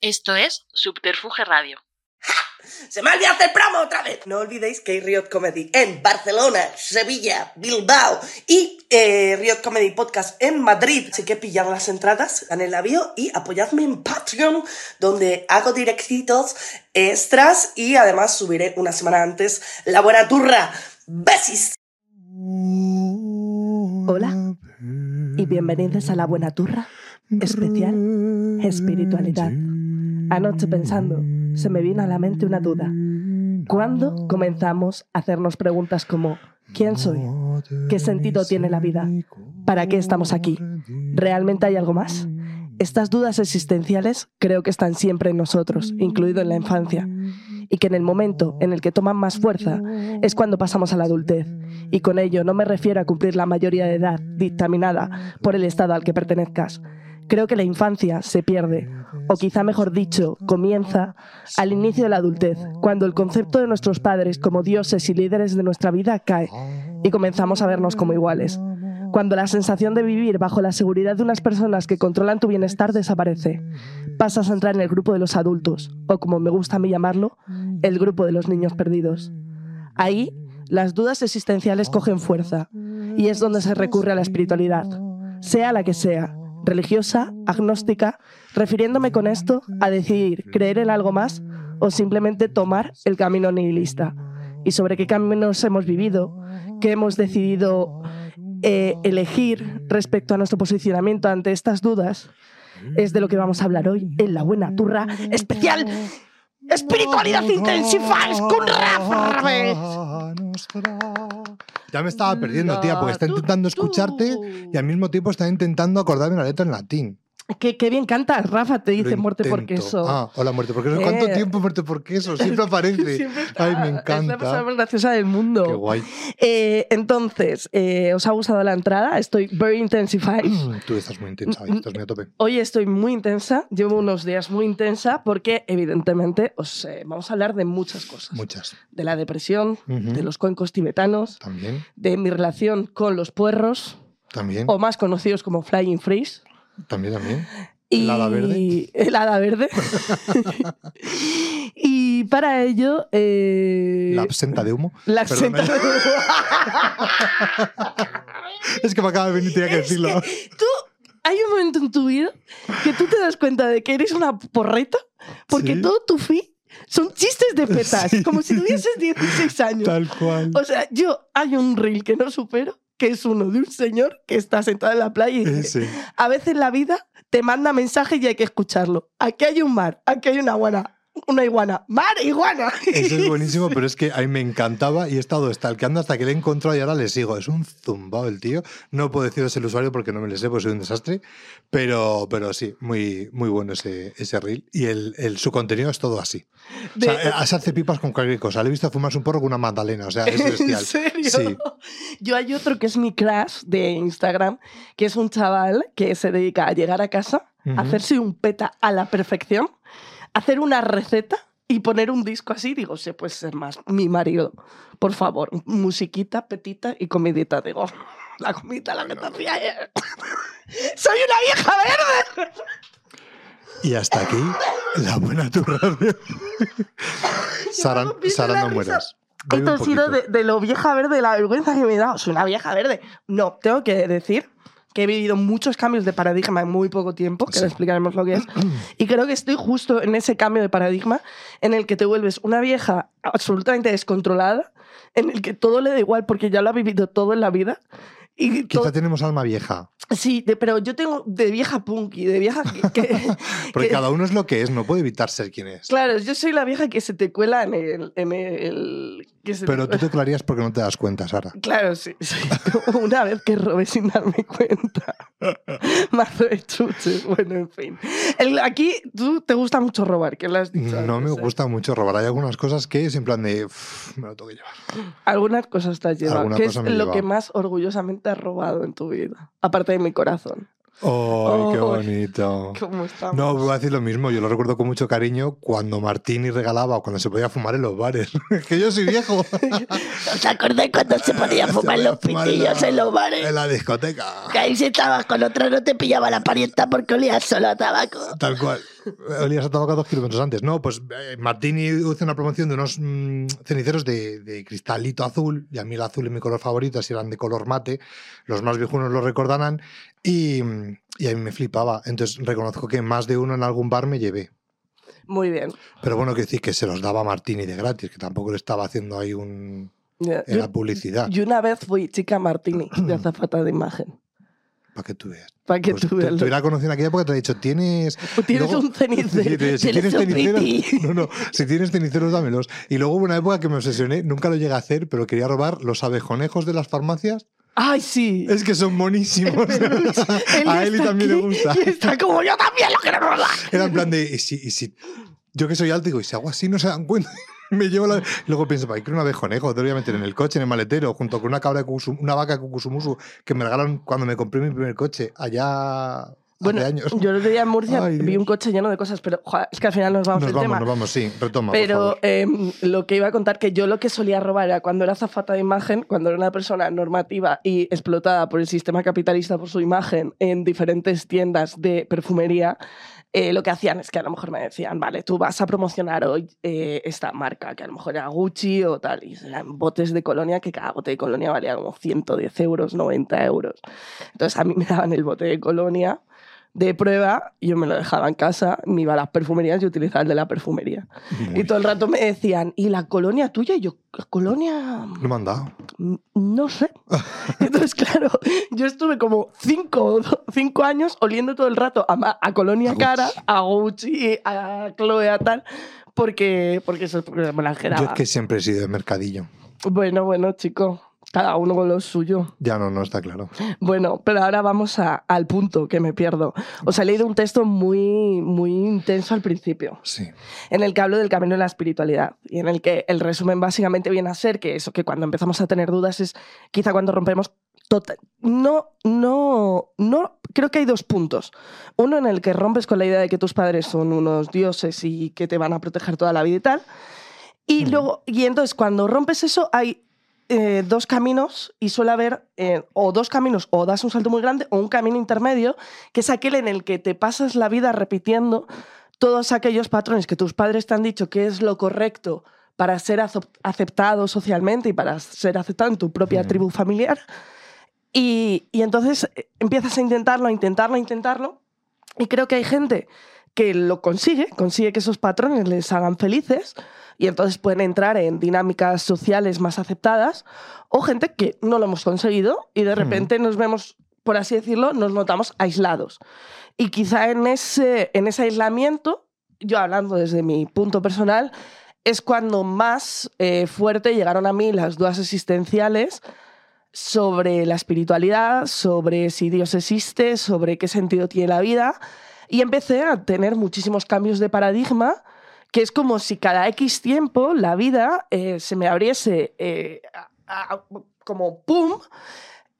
Esto es Subterfuge Radio. ¡Se me ha olvidado hacer promo otra vez! No olvidéis que hay Riot Comedy en Barcelona, Sevilla, Bilbao y eh, Riot Comedy Podcast en Madrid. Así que pillar las entradas en el avión y apoyadme en Patreon, donde hago directitos extras y además subiré una semana antes la buena turra. ¡Besis! Hola y bienvenidos a la buena turra especial espiritualidad. Anoche pensando, se me vino a la mente una duda. ¿Cuándo comenzamos a hacernos preguntas como ¿quién soy? ¿Qué sentido tiene la vida? ¿Para qué estamos aquí? ¿Realmente hay algo más? Estas dudas existenciales creo que están siempre en nosotros, incluido en la infancia, y que en el momento en el que toman más fuerza es cuando pasamos a la adultez. Y con ello no me refiero a cumplir la mayoría de edad dictaminada por el estado al que pertenezcas, Creo que la infancia se pierde, o quizá mejor dicho, comienza al inicio de la adultez, cuando el concepto de nuestros padres como dioses y líderes de nuestra vida cae y comenzamos a vernos como iguales. Cuando la sensación de vivir bajo la seguridad de unas personas que controlan tu bienestar desaparece, pasas a entrar en el grupo de los adultos, o como me gusta a mí llamarlo, el grupo de los niños perdidos. Ahí, las dudas existenciales cogen fuerza, y es donde se recurre a la espiritualidad, sea la que sea, religiosa, agnóstica, refiriéndome con esto a decidir creer en algo más o simplemente tomar el camino nihilista. Y sobre qué caminos hemos vivido, qué hemos decidido eh, elegir respecto a nuestro posicionamiento ante estas dudas, es de lo que vamos a hablar hoy en La Buena Turra Especial Espiritualidad Intensifies con Rafa ya me estaba perdiendo, tía, porque está intentando escucharte y al mismo tiempo está intentando acordarme la letra en latín. Qué, bien cantas, Rafa, te dice muerte por queso. Ah, hola, muerte por queso. ¿Cuánto eh. tiempo muerte por queso? Siempre aparece. Ay, me encanta. Es la persona más graciosa del mundo. Qué guay. Eh, entonces, eh, ¿os ha gustado la entrada? Estoy very intensified. Tú estás muy intensa, estás muy a tope. Hoy estoy muy intensa, llevo unos días muy intensa porque, evidentemente, os vamos a hablar de muchas cosas. Muchas. De la depresión, de los cuencos tibetanos. También. De mi relación con los puerros. También. O más conocidos como Flying Freeze. También, también. ¿El hada verde? El hada verde. y para ello. Eh, la absenta de humo. La absenta de humo. es que me acaba de venir, tenía que decirlo. tú, hay un momento en tu vida que tú te das cuenta de que eres una porreta porque todo tu feed son chistes de petas, como si tuvieses 16 años. Tal cual. O sea, yo hay un reel que no supero que es uno de un señor que está sentado en la playa y dice, a veces la vida te manda mensajes y hay que escucharlo. Aquí hay un mar, aquí hay una buena una iguana. ¡Mar, iguana! Eso es buenísimo, pero es que a mí me encantaba y he estado stalkeando hasta que le he encontrado y ahora le sigo. Es un zumbao el tío. No puedo deciros el usuario porque no me le sé, porque soy un desastre. Pero, pero sí, muy, muy bueno ese, ese reel. Y el, el, su contenido es todo así. O sea, eh, se hace pipas con cualquier cosa. Le he visto fumarse un porro con una magdalena. O sea, es bestial. ¿En serio? Sí. Yo hay otro que es mi crush de Instagram, que es un chaval que se dedica a llegar a casa, a hacerse un peta a la perfección hacer una receta y poner un disco así, digo, se puede ser más mi marido. Por favor, musiquita, petita y comidita. Digo, la comida, la que te hacía ayer. ¡Soy una vieja verde! Y hasta aquí, la buena tu radio. Sara, no mueras. Esto ha sido de, de, lo vieja verde, la vergüenza que me he dado. Soy una vieja verde. No, tengo que decir que he vivido muchos cambios de paradigma en muy poco tiempo, que ahora explicaremos lo que es. Y creo que estoy justo en ese cambio de paradigma en el que te vuelves una vieja absolutamente descontrolada, en el que todo le da igual porque ya lo ha vivido todo en la vida. Y Quizá tenemos alma vieja. Sí, pero yo tengo de vieja punky, de vieja que... Porque cada uno es lo que es, no puede evitar ser quien es. Claro, yo soy la vieja que se te cuela en el... En el pero tú te colarías porque no te das cuenta, Sara. Claro, sí. Una vez que robé sin darme cuenta. Mazo de chuches. Bueno, en fin. aquí tú te gusta mucho robar, ¿qué lo has dicho? No me ¿eh? gusta mucho robar. Hay algunas cosas que es en plan de... me lo tengo que llevar. Algunas cosas te has llevado. ¿Qué es lo que más orgullosamente has robado en tu vida? Aparte de mi corazón. ¡Oh, qué bonito! ¿Cómo estamos? No, voy a decir lo mismo. Yo lo recuerdo con mucho cariño cuando Martini regalaba o cuando se podía fumar en los bares. que yo soy viejo. ¿Os acordáis cuando se podía fumar los pitillos en los bares? En la discoteca. Que ahí si estabas con otra no te pillaba la parienta porque olías solo a tabaco. Tal cual. Olías a tabaco dos kilómetros antes. No, pues eh, Martini hizo una promoción de unos mm, ceniceros de, de cristalito azul, y a mí el azul es mi color favorito, así eran de color mate, los más viejunos lo recordarán, y, y a mí me flipaba. Entonces reconozco que más de uno en algún bar me llevé. Muy bien. Pero bueno, que decir que se los daba Martini de gratis, que tampoco le estaba haciendo ahí un... Era yo- publicidad. Y una vez fui chica Martini de azafata de imagen. Para que tú veas. Para que Pues tú veas. te hubiera conocido en aquella época, te he dicho, tienes. O tienes luego- un cenicero. Si tienes ceniceros, no, no, si tienes ceniceros, dámelos. Y luego hubo una época que me obsesioné, nunca lo llegué a hacer, pero quería robar los abejonejos de las farmacias. Ay, sí. Es que son monísimos. A Eli también le aquí gusta. Y está como yo también lo quiero robar. Era en plan de, y si, y si- yo que soy alto, digo, y si hago así no se dan cuenta. Me llevo la... Luego pienso, ¿para qué un abejonejo? Te lo voy a meter en el coche, en el maletero, junto con una cabra de Kukusum- una vaca de Kukusumusu que me regalaron cuando me compré mi primer coche, allá Bueno, años. yo el otro día en Murcia Ay, vi Dios. un coche lleno de cosas, pero joder, es que al final nos vamos Nos del vamos, tema. nos vamos, sí, retoma. por Pero favor. em, lo que iba a contar, que yo lo que solía robar era cuando era zafata de imagen, cuando era una persona normativa y explotada por el sistema capitalista por su imagen en diferentes tiendas de perfumería, eh, lo que hacían es que a lo mejor me decían, vale, tú vas a promocionar hoy eh, esta marca, que a lo mejor era Gucci o tal, y eran botes de colonia, que cada bote de colonia valía como 110 euros, 90 euros. Entonces a mí me daban el bote de colonia de prueba, yo me lo dejaba en casa, me iba a las perfumerías y utilizaba el de la perfumería. Muy- Y todo el rato me decían, ¿y la colonia tuya? Y yo, ¿la colonia? No me han dado. No sé. Entonces, claro, yo estuve como cinco, cinco años oliendo todo el rato a, a Colonia A. Cara, a Gucci, a Chloe, a tal, porque, porque eso me la Yo es que siempre he sido de mercadillo. Bueno, bueno, chico, cada uno con lo suyo. Ya no, no está claro. Bueno, pero ahora vamos a- al punto que me pierdo. Os he leído un texto muy, muy intenso al principio. Sí. en el que hablo del camino de la espiritualidad y en el que el resumen básicamente viene a ser que eso, que cuando empezamos a tener dudas es quizá cuando rompemos total... No, no, no, creo que hay dos puntos. Uno en el que rompes con la idea de que tus padres son unos dioses y que te van a proteger toda la vida y tal. Y Ujú. luego, y entonces cuando rompes eso hay eh, dos caminos y suele haber eh, o dos caminos o das un salto muy grande o un camino intermedio que es aquel en el que te pasas la vida repitiendo todos aquellos patrones que tus padres te han dicho que es lo correcto para ser aceptado socialmente y para ser aceptado en tu propia tribu familiar. Y, y entonces eh, empiezas a intentarlo, a intentarlo, a intentarlo. Y creo que hay gente que lo consigue, consigue que esos patrones les hagan felices y entonces pueden entrar en dinámicas sociales más aceptadas, o gente que no lo hemos conseguido y de repente nos vemos, por así decirlo, nos notamos aislados. Y quizá en ese, en ese aislamiento, yo hablando desde mi punto personal, es cuando más eh, fuerte llegaron a mí las dudas existenciales sobre la espiritualidad, sobre si Dios existe, sobre qué sentido tiene la vida. Y empecé a tener muchísimos cambios de paradigma, que es como si cada X tiempo la vida eh, se me abriese eh, a- a- como pum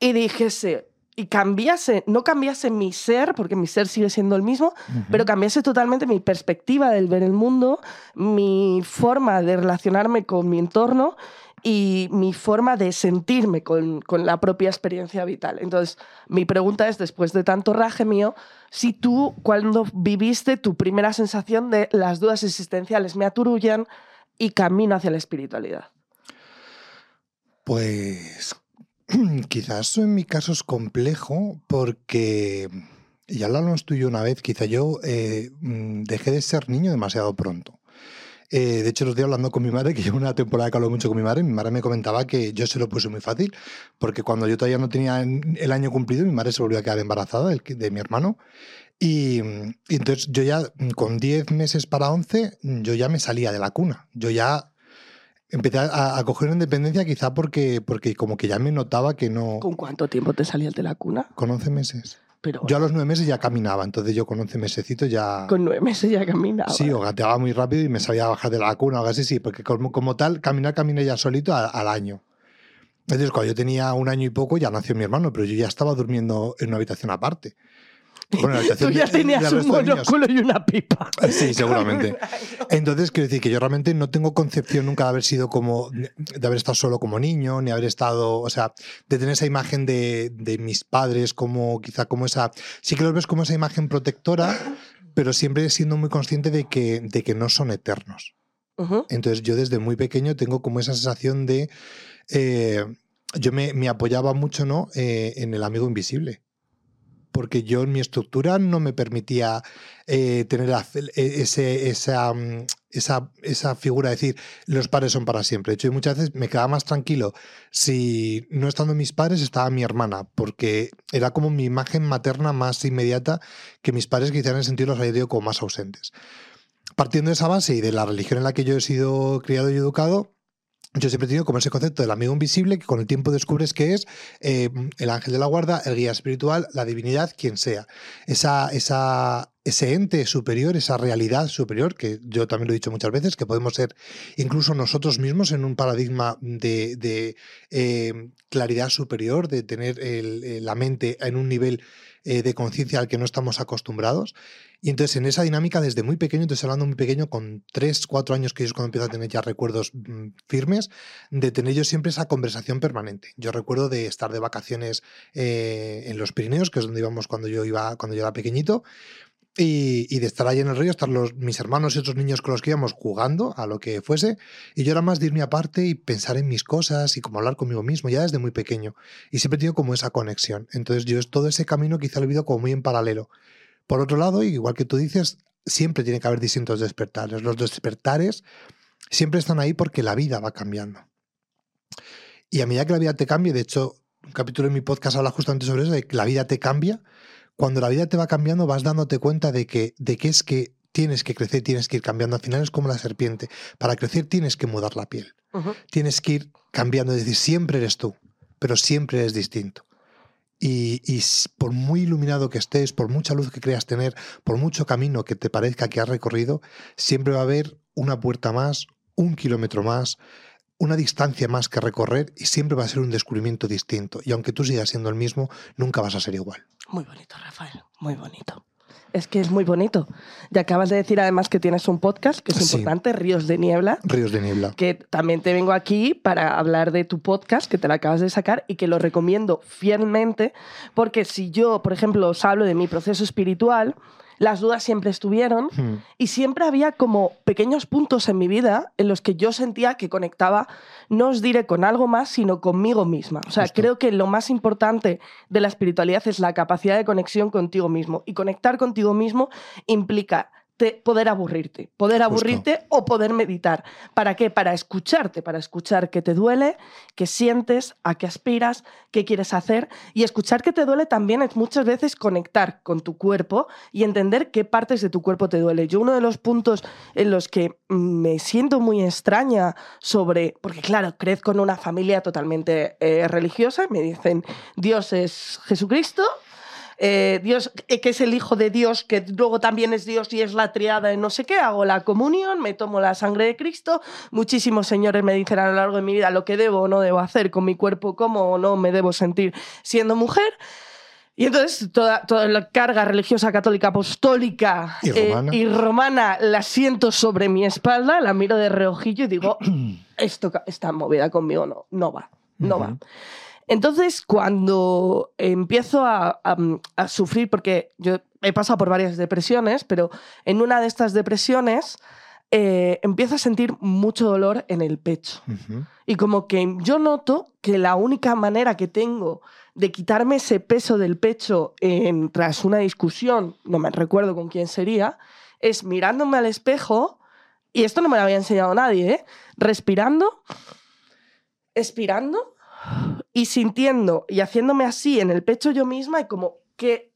y dijese, y cambiase, no cambiase mi ser, porque mi ser sigue siendo el mismo, pero cambiase totalmente mi perspectiva del ver el mundo, mi forma de relacionarme con mi entorno y mi forma de sentirme con, con la propia experiencia vital. Entonces, mi pregunta es, después de tanto raje mío, si tú, cuando viviste tu primera sensación de las dudas existenciales me aturullan y camino hacia la espiritualidad. Pues quizás en mi caso es complejo porque, ya lo hablamos tú y yo una vez, quizá yo eh, mm, dejé de ser niño demasiado pronto. Eh, de hecho, los días hablando con mi madre, que llevo una temporada que hablo mucho con mi madre, mi madre me comentaba que yo se lo puse muy fácil, porque cuando yo todavía no tenía el año cumplido, mi madre se volvió a quedar embarazada de mi hermano. Y, y entonces yo ya, con 10 meses para 11, yo ya me salía de la cuna. Yo ya empecé a, a coger una independencia quizá porque, porque como que ya me notaba que no... ¿Con cuánto tiempo te salías de la cuna? Con 11 meses. Pero Yo a los 9 meses ya caminaba, entonces yo con 11 mesecitos ya... con nueve meses ya caminaba. Sí, o gateaba muy rápido y me sabía bajar de la cuna o algo así, sí, porque como, como tal, caminar caminé ya solito al, al año. Entonces, cuando yo tenía un año y poco, ya nació mi hermano, pero yo ya estaba durmiendo en una habitación aparte. Bueno, en la habitación Tú ya de- tenías del un resto de niños. monóculo y una pipa. Sí, seguramente. Entonces, quiero decir que yo realmente no tengo concepción nunca de haber sido como, de haber estado solo como niño, ni haber estado, o sea, de tener esa imagen de, de mis padres como quizá como esa, sí que los ves como esa imagen protectora, pero siempre siendo muy consciente de que, de que no son eternos. Entonces yo desde muy pequeño tengo como esa sensación de... Eh, yo me, apoyaba mucho ¿no? Eh, en el amigo invisible porque yo en mi estructura no me permitía eh, tener e, ese, esa, mm, esa, esa, figura de decir los padres son para siempre. De hecho, muchas veces me quedaba más tranquilo si no estando mis padres estaba mi hermana, porque era como mi imagen materna más inmediata que mis padres que en el sentido los como más ausentes. Partiendo de esa base y de la religión en la que yo he sido criado y educado, yo siempre he tenido como ese concepto del amigo invisible que con el tiempo descubres que es eh, el ángel de la guarda, el guía espiritual, la divinidad, quien sea. Esa, esa, ese ente superior, esa realidad superior, que yo también lo he dicho muchas veces, que podemos ser incluso nosotros mismos en un paradigma de, eh, claridad superior, de tener la mente en un nivel eh, de conciencia al que no estamos acostumbrados. Y entonces en esa dinámica desde muy pequeño, entonces hablando muy pequeño, con 3, 4 años que es cuando empiezo a tener ya recuerdos mm, firmes, de tener yo siempre esa conversación permanente. Yo recuerdo de estar de vacaciones eh, en los Pirineos, que es donde íbamos cuando yo iba, cuando yo era pequeñito, y, de estar ahí en el río, estar los, mis hermanos y otros niños con los que íbamos jugando a lo que fuese, y yo era más de irme aparte y pensar en mis cosas y como hablar conmigo mismo, ya desde muy pequeño. Y siempre he tenido como esa conexión. Entonces yo todo ese camino quizá lo he vivido como muy en paralelo. Por otro lado, igual que tú dices, siempre tiene que haber distintos despertares. Los despertares siempre están ahí porque la vida va cambiando. Y a medida que la vida te cambie, de hecho, un capítulo en mi podcast habla justamente sobre eso, de que la vida te cambia, cuando la vida te va cambiando vas dándote cuenta de que, de que es que tienes que crecer, tienes que ir cambiando. Al final es como la serpiente. Para crecer tienes que mudar la piel. Tienes que ir cambiando, es decir, siempre eres tú, pero siempre eres distinto. Y, por muy iluminado que estés, por mucha luz que creas tener, por mucho camino que te parezca que has recorrido, siempre va a haber una puerta más, un kilómetro más, una distancia más que recorrer y siempre va a ser un descubrimiento distinto. Y aunque tú sigas siendo el mismo, nunca vas a ser igual. Muy bonito, Rafael, muy bonito. Es que es muy bonito. Y acabas de decir además que tienes un podcast que es importante, Ríos de Niebla. Ríos de Niebla. Que también te vengo aquí para hablar de tu podcast, que te lo acabas de sacar y que lo recomiendo fielmente, porque si yo, por ejemplo, os hablo de mi proceso espiritual, las dudas siempre estuvieron hmm. y siempre había como pequeños puntos en mi vida en los que yo sentía que conectaba, no os diré con algo más, sino conmigo misma. O sea, creo que lo más importante de la espiritualidad es la capacidad de conexión contigo mismo y conectar contigo mismo implica poder aburrirte, poder aburrirte o poder meditar. ¿Para qué? Para escucharte, para escuchar qué te duele, qué sientes, a qué aspiras, qué quieres hacer. Y escuchar que te duele también es muchas veces conectar con tu cuerpo y entender qué partes de tu cuerpo te duele. Yo uno de los puntos en los que me siento muy extraña sobre, porque claro, crezco en una familia totalmente eh, religiosa, me dicen Dios es Jesucristo eh, Dios, eh, que es el Hijo de Dios, que luego también es Dios y es la triada de no sé qué, hago la comunión, me tomo la sangre de Cristo. Muchísimos señores me dicen a lo largo de mi vida lo que debo o no debo hacer con mi cuerpo, cómo o no me debo sentir siendo mujer. Y entonces toda, toda, la carga religiosa católica apostólica y eh, romana. y romana la siento sobre mi espalda, la miro de reojillo y digo, esto, esta movida conmigo no, no va, no va. Entonces, cuando empiezo a, sufrir, porque yo he pasado por varias depresiones, pero en una de estas depresiones eh, empiezo a sentir mucho dolor en el pecho. Y como que yo noto que la única manera que tengo de quitarme ese peso del pecho tras una discusión, no me recuerdo con quién sería, es mirándome al espejo, y esto no me lo había enseñado nadie, ¿eh? respirando, expirando y sintiendo y haciéndome así en el pecho yo misma y como que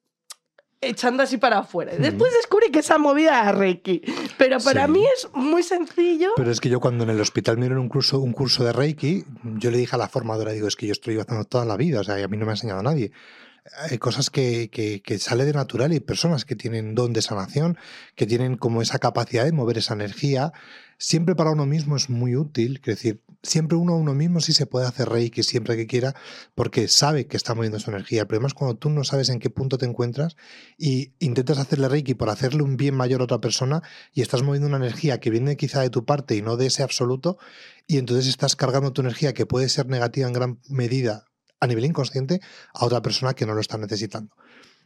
echando así para afuera. Después descubrí que esa movida era Reiki. Pero para mí es muy sencillo. Pero es que yo cuando en el hospital me dieron un curso, un curso de Reiki, yo le dije a la formadora, digo, es que yo estoy haciendo toda la vida, o sea, y a mí no me ha enseñado nadie hay cosas que, que, sale de natural y personas que tienen don de sanación, que tienen como esa capacidad de mover esa energía. Siempre para uno mismo es muy útil, es decir, siempre uno a uno mismo sí se puede hacer reiki siempre que quiera, porque sabe que está moviendo su energía. El problema es cuando tú no sabes en qué punto te encuentras y intentas hacerle reiki por hacerle un bien mayor a otra persona y estás moviendo una energía que viene quizá de tu parte y no de ese absoluto, y entonces estás cargando tu energía que puede ser negativa en gran medida a nivel inconsciente a otra persona que no lo está necesitando.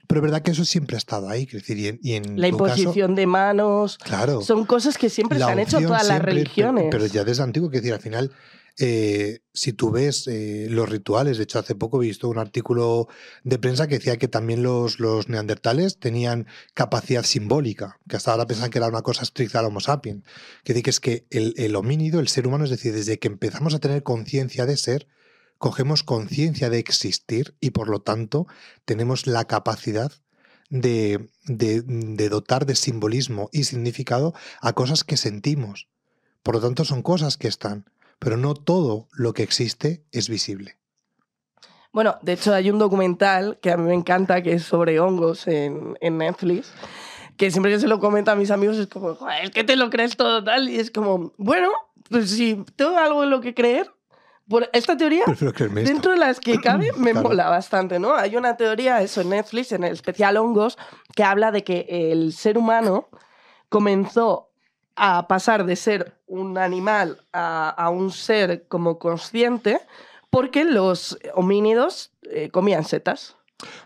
Pero es verdad que eso siempre ha estado ahí, decir, y en, y en La caso- imposición de manos. claro. Son cosas que siempre se han hecho todas las siempre, pe- religiones. Pero, ya desde antiguo, quiero decir, al final, eh, si tú ves eh, los rituales, de hecho, hace poco he visto un artículo de prensa que decía que también los, los neandertales tenían capacidad simbólica, que hasta ahora pensaban que era una cosa estricta al Homo sapiens. Que dice que es que el, el homínido, el ser humano, es decir, desde que empezamos a tener conciencia de ser, cogemos conciencia de existir y por lo tanto tenemos la capacidad de, de- de dotar de simbolismo y significado a cosas que sentimos. Por lo tanto, son cosas que están, pero no todo lo que existe es visible. Bueno, de hecho hay un documental que a mí me encanta, que es sobre hongos en, en Netflix, que siempre que se lo comenta a mis amigos es como, "Joder, es que te lo crees todo tal, y es como, bueno, pues si tengo algo en lo que creer, por esta teoría, dentro de las que cabe, me Claro. mola bastante, ¿no? Hay una teoría, eso en Netflix, en el especial hongos, que habla de que el ser humano comenzó a pasar de ser un animal a, a un ser como consciente porque los homínidos eh, comían setas.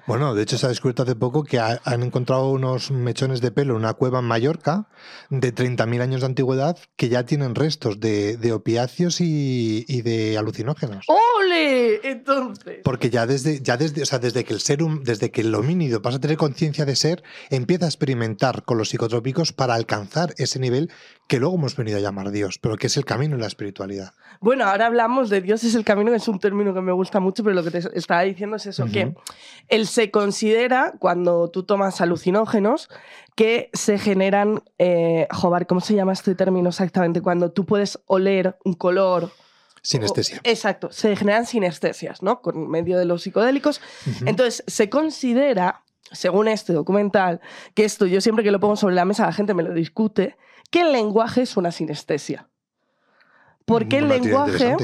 Bueno, de hecho se ha descubierto hace poco que ha- han encontrado unos mechones de pelo en una cueva en Mallorca de 30.000 años de antigüedad que ya tienen restos de, de opiáceos y, y de alucinógenos. ¡Ole! Entonces... Porque ya desde, ya desde, o sea, desde que el ser hum- desde que el homínido pasa a tener conciencia de ser, empieza a experimentar con los psicotrópicos para alcanzar ese nivel que luego hemos venido a llamar Dios, pero que es el camino en la espiritualidad. Bueno, ahora hablamos de Dios es el camino, que es un término que me gusta mucho, pero lo que te estaba diciendo es eso, que él se considera, cuando tú tomas alucinógenos, que se generan, eh, joder, ¿cómo se llama este término exactamente? Cuando tú puedes oler un color. Sinestesia. exacto, se generan sinestesias, ¿no? Con medio de los psicodélicos. Entonces, se considera, según este documental, que esto yo siempre que lo pongo sobre la mesa, la gente me lo discute, que el lenguaje es una sinestesia. Porque el lenguaje...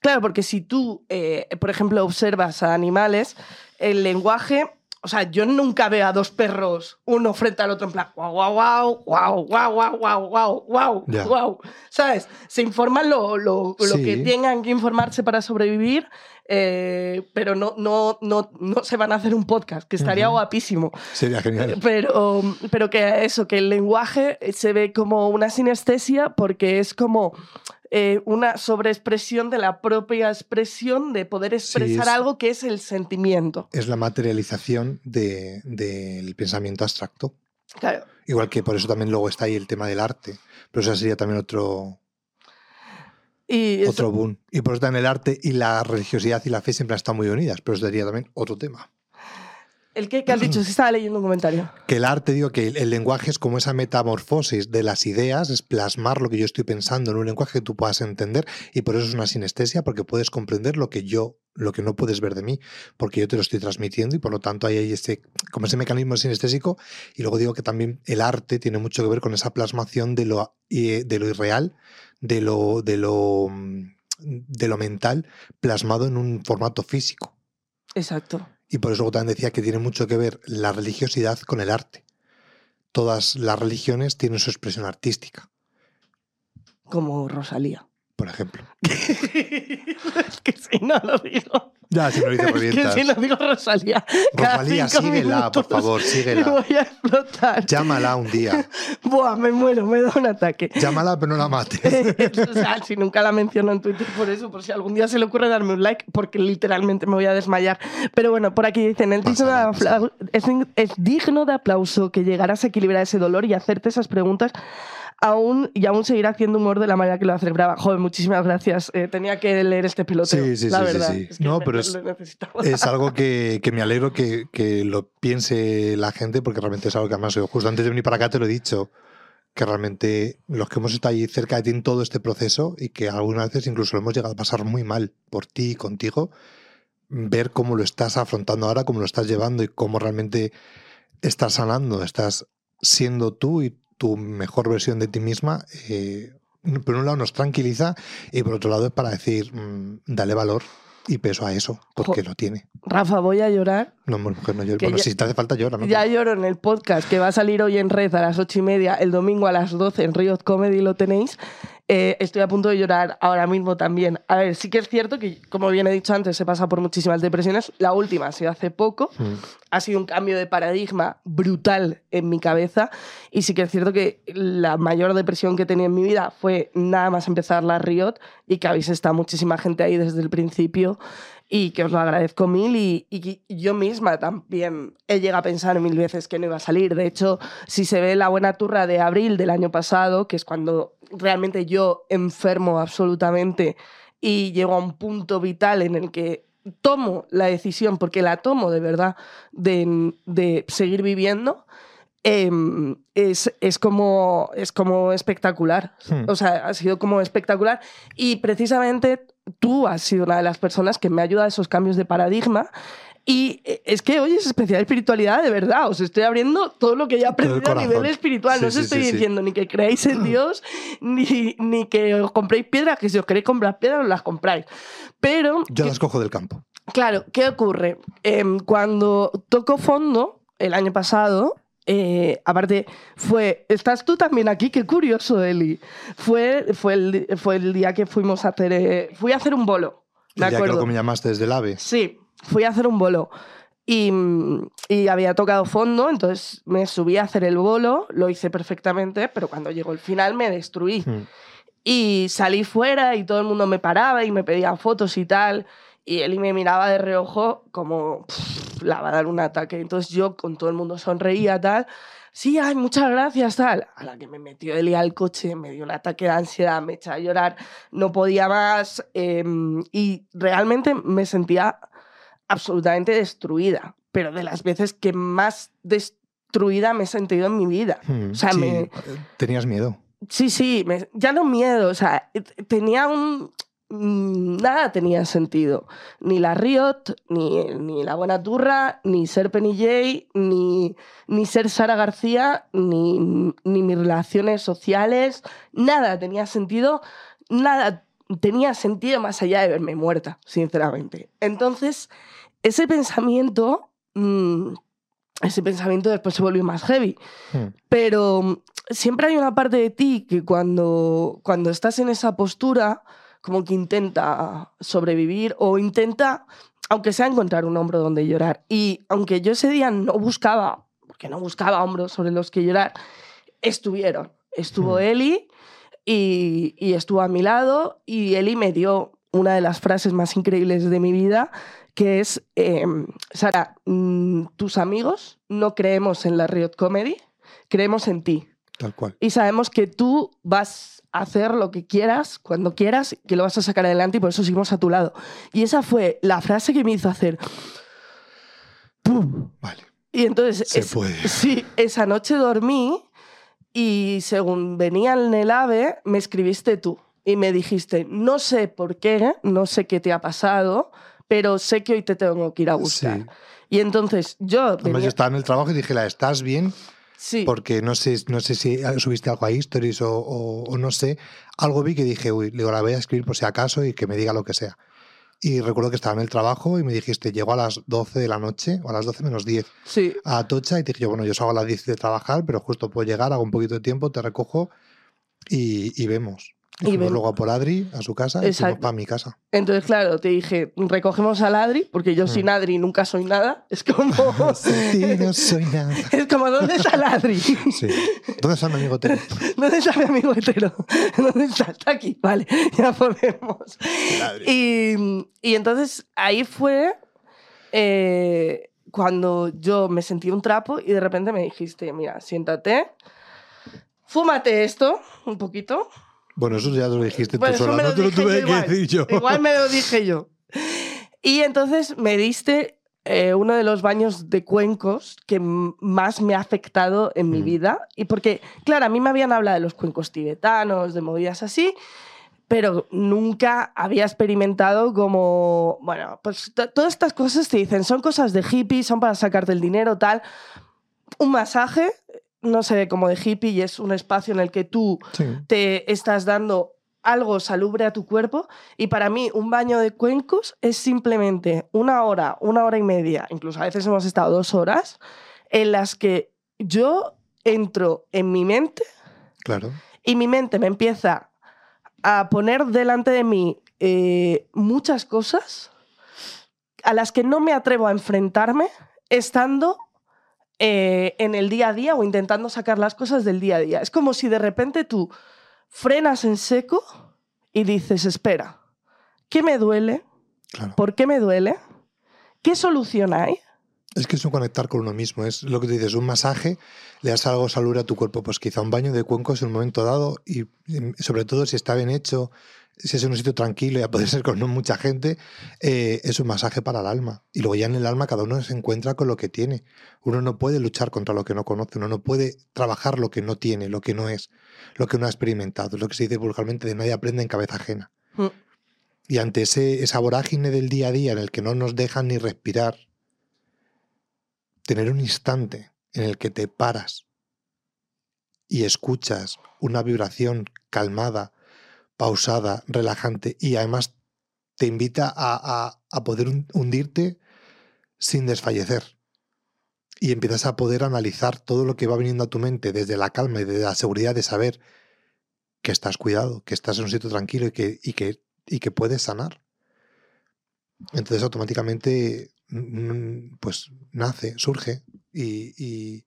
Claro, porque si tú, eh, por ejemplo, observas a animales, el lenguaje, o sea, yo nunca veo a dos perros uno frente al otro en plan, guau, guau, guau, guau, guau, guau, guau, guau, guau, guau. ¿Sabes? Se informan lo, lo, lo que Sí. tengan que informarse para sobrevivir, eh, pero no, no, no, no se van a hacer un podcast, que estaría guapísimo. Sería genial. Pero, pero que eso, que el lenguaje se ve como una sinestesia porque es como eh, una sobreexpresión de la propia expresión de poder expresar es- algo que es el sentimiento. Es la materialización de- del pensamiento abstracto. Claro. Igual que por eso también luego está ahí el tema del arte. Pero eso sería también otro, Y eso- otro boom. Y por eso también el arte y la religiosidad y la fe siempre han estado muy unidas. Pero eso sería también otro tema. el que, que has dicho, se estaba leyendo un comentario. Que el arte, digo, que el, el lenguaje es como esa metamorfosis de las ideas, es plasmar lo que yo estoy pensando en un lenguaje que tú puedas entender y por eso es una sinestesia, porque puedes comprender lo que yo, lo que no puedes ver de mí, porque yo te lo estoy transmitiendo y por lo tanto hay ahí ese, como ese mecanismo sinestésico y luego digo que también el arte tiene mucho que ver con esa plasmación de lo, y- de lo irreal, de lo, de lo, mm, de lo mental plasmado en un formato físico. Exacto. Y por eso también decía que tiene mucho que ver la religiosidad con el arte. Todas las religiones tienen su expresión artística, Como Rosalía. Por ejemplo. es que si no lo digo. Ya, si no dice Es que revientas. si no digo Rosalía. cada Rosalía, cinco síguela, por favor, síguela. voy a explotar. Llámala un día. Buah, me muero, me da un ataque. Llámala, pero no la mates. o sea, si nunca la menciono en Twitter por eso, por si algún día se le ocurre darme un like, porque literalmente me voy a desmayar. Pero bueno, por aquí dicen, el digno de Pasa, pasa. apla- es, es digno de aplauso que llegaras a equilibrar ese dolor y hacerte esas preguntas aún y aún seguir haciendo humor de la manera que lo hace Brava. Joder, muchísimas gracias. Eh, tenía que leer este peloteo, Sí, sí, la sí, sí, verdad. sí. Es que No, pero es-. Es algo que, que me alegro que, que lo piense la gente, porque realmente es algo que además yo justo antes de venir para acá te lo he dicho, que realmente los que hemos estado ahí cerca de ti en todo este proceso y que algunas veces incluso lo hemos llegado a pasar muy mal por ti y contigo, ver cómo lo estás afrontando ahora, cómo lo estás llevando y cómo realmente estás sanando, estás siendo tú y tu mejor versión de ti misma, eh, por un lado nos tranquiliza y por otro lado es para decir, mm, dale valor y peso a eso, porque Jo- lo tiene. Rafa, voy a llorar. No, mujer, no llores. Bueno, ya- si te hace falta llora, ¿no? Ya lloro en el podcast que va a salir hoy en red a las ocho y media, el domingo a las 12 en Riot Comedy lo tenéis. Eh, estoy a punto de llorar ahora mismo también. A ver, sí que es cierto que, como bien he dicho antes, he pasado por muchísimas depresiones. La última ha sido hace poco. Mm. Ha sido un cambio de paradigma brutal en mi cabeza. Y sí que es cierto que la mayor depresión que tenía en mi vida fue nada más empezar la Riot y que habéis estado muchísima gente ahí desde el principio y que os lo agradezco mil y, y yo misma también he llegado a pensar mil veces que no iba a salir. De hecho, si se ve la buena turra de abril del año pasado, que es cuando realmente yo enfermo absolutamente y llego a un punto vital en el que tomo la decisión, porque la tomo de verdad, de, de seguir viviendo, em, es, es, como, es como espectacular. Hmm. O sea, ha sido como espectacular. Y precisamente tú has sido una de las personas que me ayuda a esos cambios de paradigma. Y eh, es que hoy es especial espiritualidad de verdad. Os estoy abriendo todo lo que ya he aprendido a nivel espiritual. no os Sí, estoy sí, diciendo ni que creáis en Dios, ni, ni que os compréis piedras, que si os queréis comprar piedras, os las compráis. Pero, Yo las cojo del campo. claro, ¿qué ocurre? Em, cuando toco fondo, el año pasado, eh, aparte, fue. ¿Estás tú también aquí? Qué curioso, Eli. Fue, fue, el, fue el día que fuimos a hacer. eh, fui a hacer un bolo. Me El día acuerdo. que me llamaste desde el AVE. Sí, fui a hacer un bolo. Y, y había tocado fondo, entonces me subí a hacer el bolo, lo hice perfectamente, pero cuando llegó el final me destruí. Mm. Y salí fuera y todo el mundo me paraba y me pedía fotos y tal. Y él me miraba de reojo como, "Pff, la va a dar un ataque. Entonces yo con todo el mundo sonreía tal. Sí, ay, muchas gracias, tal. A la que me metió Eli al coche, me dio un ataque de ansiedad, me eché a llorar, no podía más. em, y realmente me sentía absolutamente destruida. Pero de las veces que más destruida me he sentido en mi vida. Mm. O sea, Sí, me, eh, Tenías miedo. Sí, sí, me- ya no miedo, o sea, eh, tenía un... mm, Nada tenía sentido. Ni la Riot, ni, ni la Buena Turra, ni ser Penny J, ni, ni ser Sara García, ni, ni mis relaciones sociales. Nada tenía sentido, nada tenía sentido más allá de verme muerta, sinceramente. Entonces, ese pensamiento, mm, ese pensamiento después se volvió más heavy. Mm. Pero mm, siempre hay una parte de ti que cuando, cuando estás en esa postura, como que intenta sobrevivir o intenta, aunque sea encontrar un hombro donde llorar. Y aunque yo ese día no buscaba, porque no buscaba hombros sobre los que llorar, estuvieron. Estuvo. Eli y, y estuvo a mi lado y Eli me dio una de las frases más increíbles de mi vida, que es, em, Sara, mm, tus amigos no creemos en la Riot Comedy, creemos en ti. Tal cual. Y sabemos que tú vas a hacer lo que quieras, cuando quieras, que lo vas a sacar adelante y por eso seguimos a tu lado. Y esa fue la frase que me hizo hacer... ¡Pum! Vale. Y entonces, Se es- puede. sí, esa noche dormí y según venía en el AVE, me escribiste tú y me dijiste, no sé por qué, no sé qué te ha pasado, pero sé que hoy te tengo que ir a buscar. Sí. Y entonces yo... Además, venía- yo estaba en el trabajo y dije, la ¿estás bien? Sí, Porque no sé, no sé si subiste algo a Stories o, o- o no sé. Algo vi que dije, uy, le digo, la voy a escribir por si acaso y que me diga lo que sea. Y recuerdo que estaba en el trabajo y me dijiste, llego a las 12 de la noche, o a las 12 menos 10, sí, a Atocha y te dije, yo, bueno, yo salgo a las 10 de trabajar, pero justo puedo llegar, hago un poquito de tiempo, te recojo y, y vemos. Y Y fuimos ven- luego a por Adri, a su casa, y fuimos Exacto. para mi casa. Entonces, claro, te dije, recogemos al Adri, porque yo Mm. sin Adri nunca soy nada. Es como... Ti no soy nada. es como, ¿dónde está el Adri? Sí. ¿Dónde está mi amigo Tero? ¿Dónde está mi amigo hetero? ¿Dónde está? Está aquí, vale, ya podemos. Y, y entonces ahí fue eh, cuando yo me sentí un trapo y de repente me dijiste, mira, siéntate, fúmate esto un poquito. Bueno, eso ya lo dijiste Pues tú sola, no te lo tuve yo que igual. decir yo. Igual me lo dije yo. Y entonces me diste eh, uno de los baños de cuencos que más me ha afectado en mi Mm. vida. Y porque, claro, a mí me habían hablado de los cuencos tibetanos, de movidas así, pero nunca había experimentado como, bueno, pues to- todas estas cosas te dicen, son cosas de hippie, son para sacarte el dinero, tal. Un masaje, no sé, como de hippie, y es un espacio en el que tú Sí. te estás dando algo salubre a tu cuerpo y para mí un baño de cuencos es simplemente una hora, una hora y media, incluso a veces hemos estado dos horas, en las que yo entro en mi mente Claro. y mi mente me empieza a poner delante de mí eh, muchas cosas a las que no me atrevo a enfrentarme estando eh, en el día a día o intentando sacar las cosas del día a día. Es como si de repente tú frenas en seco y dices, espera, ¿qué me duele? ¿Por qué me duele? ¿Qué solución hay? Es que es un conectar con uno mismo, es lo que tú dices, un masaje, le das algo salud a tu cuerpo, pues quizá un baño de cuencos en un momento dado y sobre todo si está bien hecho, si es en un sitio tranquilo, ya puede ser con no mucha gente, eh, es un masaje para el alma. Y luego ya en el alma cada uno se encuentra con lo que tiene. Uno no puede luchar contra lo que no conoce, uno no puede trabajar lo que no tiene, lo que no es, lo que no ha experimentado. Es lo que se dice vulgarmente de nadie aprende en cabeza ajena. Mm. Y ante ese, esa vorágine del día a día en el que no nos dejan ni respirar, tener un instante en el que te paras y escuchas una vibración calmada, pausada, relajante y además te invita a, poder hundirte sin desfallecer. Y empiezas a poder analizar todo lo que va viniendo a tu mente desde la calma y desde la seguridad de saber que estás cuidado, que estás en un sitio tranquilo y que, y que, y que puedes sanar. Entonces automáticamente pues nace, surge y, y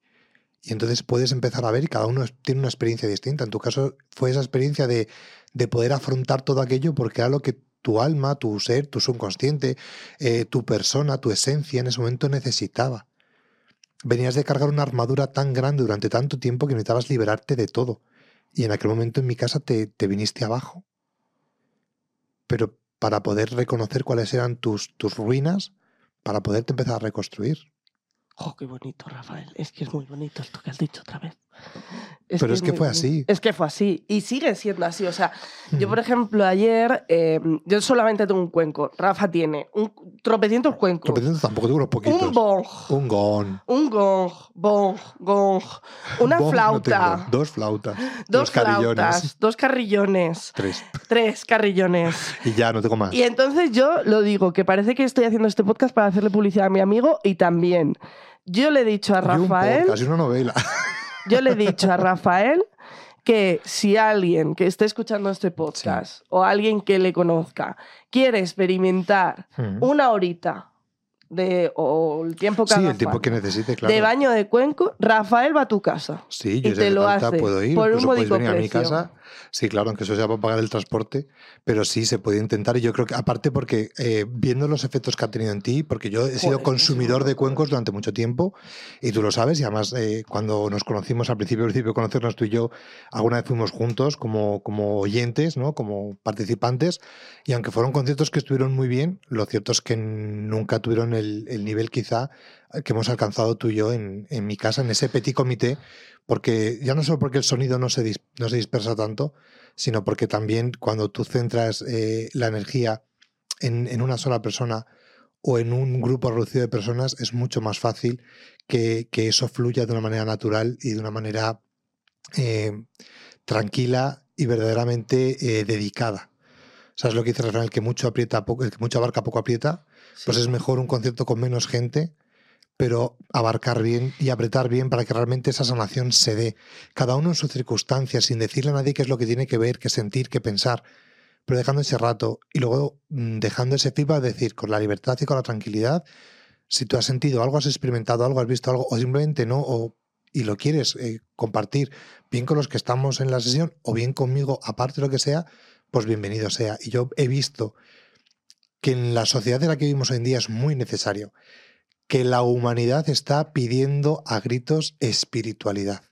entonces puedes empezar a ver y cada uno tiene una experiencia distinta. En tu caso fue esa experiencia de, de poder afrontar todo aquello porque era lo que tu alma, tu ser, tu subconsciente, eh, tu persona, tu esencia en ese momento necesitaba. Venías de cargar una armadura tan grande durante tanto tiempo que necesitabas liberarte de todo. Y en aquel momento en mi casa te, te viniste abajo. Pero para poder reconocer cuáles eran tus, tus ruinas, para poderte empezar a reconstruir. Oh, qué bonito, Rafael. Es que es muy bonito esto que has dicho otra vez. Pero es, que fue así. Es que fue así. Y sigue siendo así. O sea, yo, por ejemplo, ayer, eh, yo solamente tengo un cuenco. Rafa tiene un tropecientos cuencos. Tropecientos tampoco tengo unos poquitos. Un bong. Un gong. Un gong. Bong. Gong. Una flauta. dos flautas. Dos, flautas. Dos carrillones. Tres. Tres carrillones. y ya, no tengo más. Y entonces yo lo digo, que parece que estoy haciendo este podcast para hacerle publicidad a mi amigo y también. Yo le he dicho a Rafael. Casi una novela. Yo le he dicho a Rafael que si alguien que esté escuchando este podcast o alguien que le conozca quiere experimentar una horita de, o el tiempo que Sí, el tiempo que necesite, claro. De baño de cuenco, Rafael va a tu casa. Sí, yo y te lo hace puedo ir, por un puedes venir a mi casa. Sí, claro, aunque eso sea para pagar el transporte, pero sí se puede intentar. Y yo creo que, aparte, porque eh, viendo los efectos que ha tenido en ti, porque yo he sido consumidor de cuencos durante mucho tiempo, y tú lo sabes, y además eh, cuando nos conocimos al principio, al principio de conocernos tú y yo, alguna vez fuimos juntos como, como oyentes, ¿no? como participantes, y aunque fueron conciertos que estuvieron muy bien, lo cierto es que nunca tuvieron el, nivel quizá que hemos alcanzado tú y yo en, en, mi casa, en ese petit comité, porque ya no solo porque el sonido no se, no se dispersa tanto, sino porque también cuando tú centras eh, la energía en, en, una sola persona o en un grupo reducido de personas, es mucho más fácil que, que eso fluya de una manera natural y de una manera eh, tranquila y verdaderamente eh, dedicada. ¿Sabes lo que dice Rafael? El que mucho aprieta, poco, el que mucho abarca, poco aprieta. Pues es mejor un concierto con menos gente, pero abarcar bien y apretar bien para que realmente esa sanación se dé. Cada uno en su circunstancia, sin decirle a nadie qué es lo que tiene que ver, qué sentir, qué pensar, pero dejando ese rato y luego mm, dejando ese feedback, decir, con la libertad y con la tranquilidad, si tú has sentido algo, has experimentado algo, has visto algo, o simplemente no, o, y lo quieres eh, compartir, bien con los que estamos en la sesión, o bien conmigo, aparte de lo que sea, pues bienvenido sea. Y yo he visto que en la sociedad en la que vivimos hoy en día es muy necesario, que la humanidad está pidiendo a gritos espiritualidad.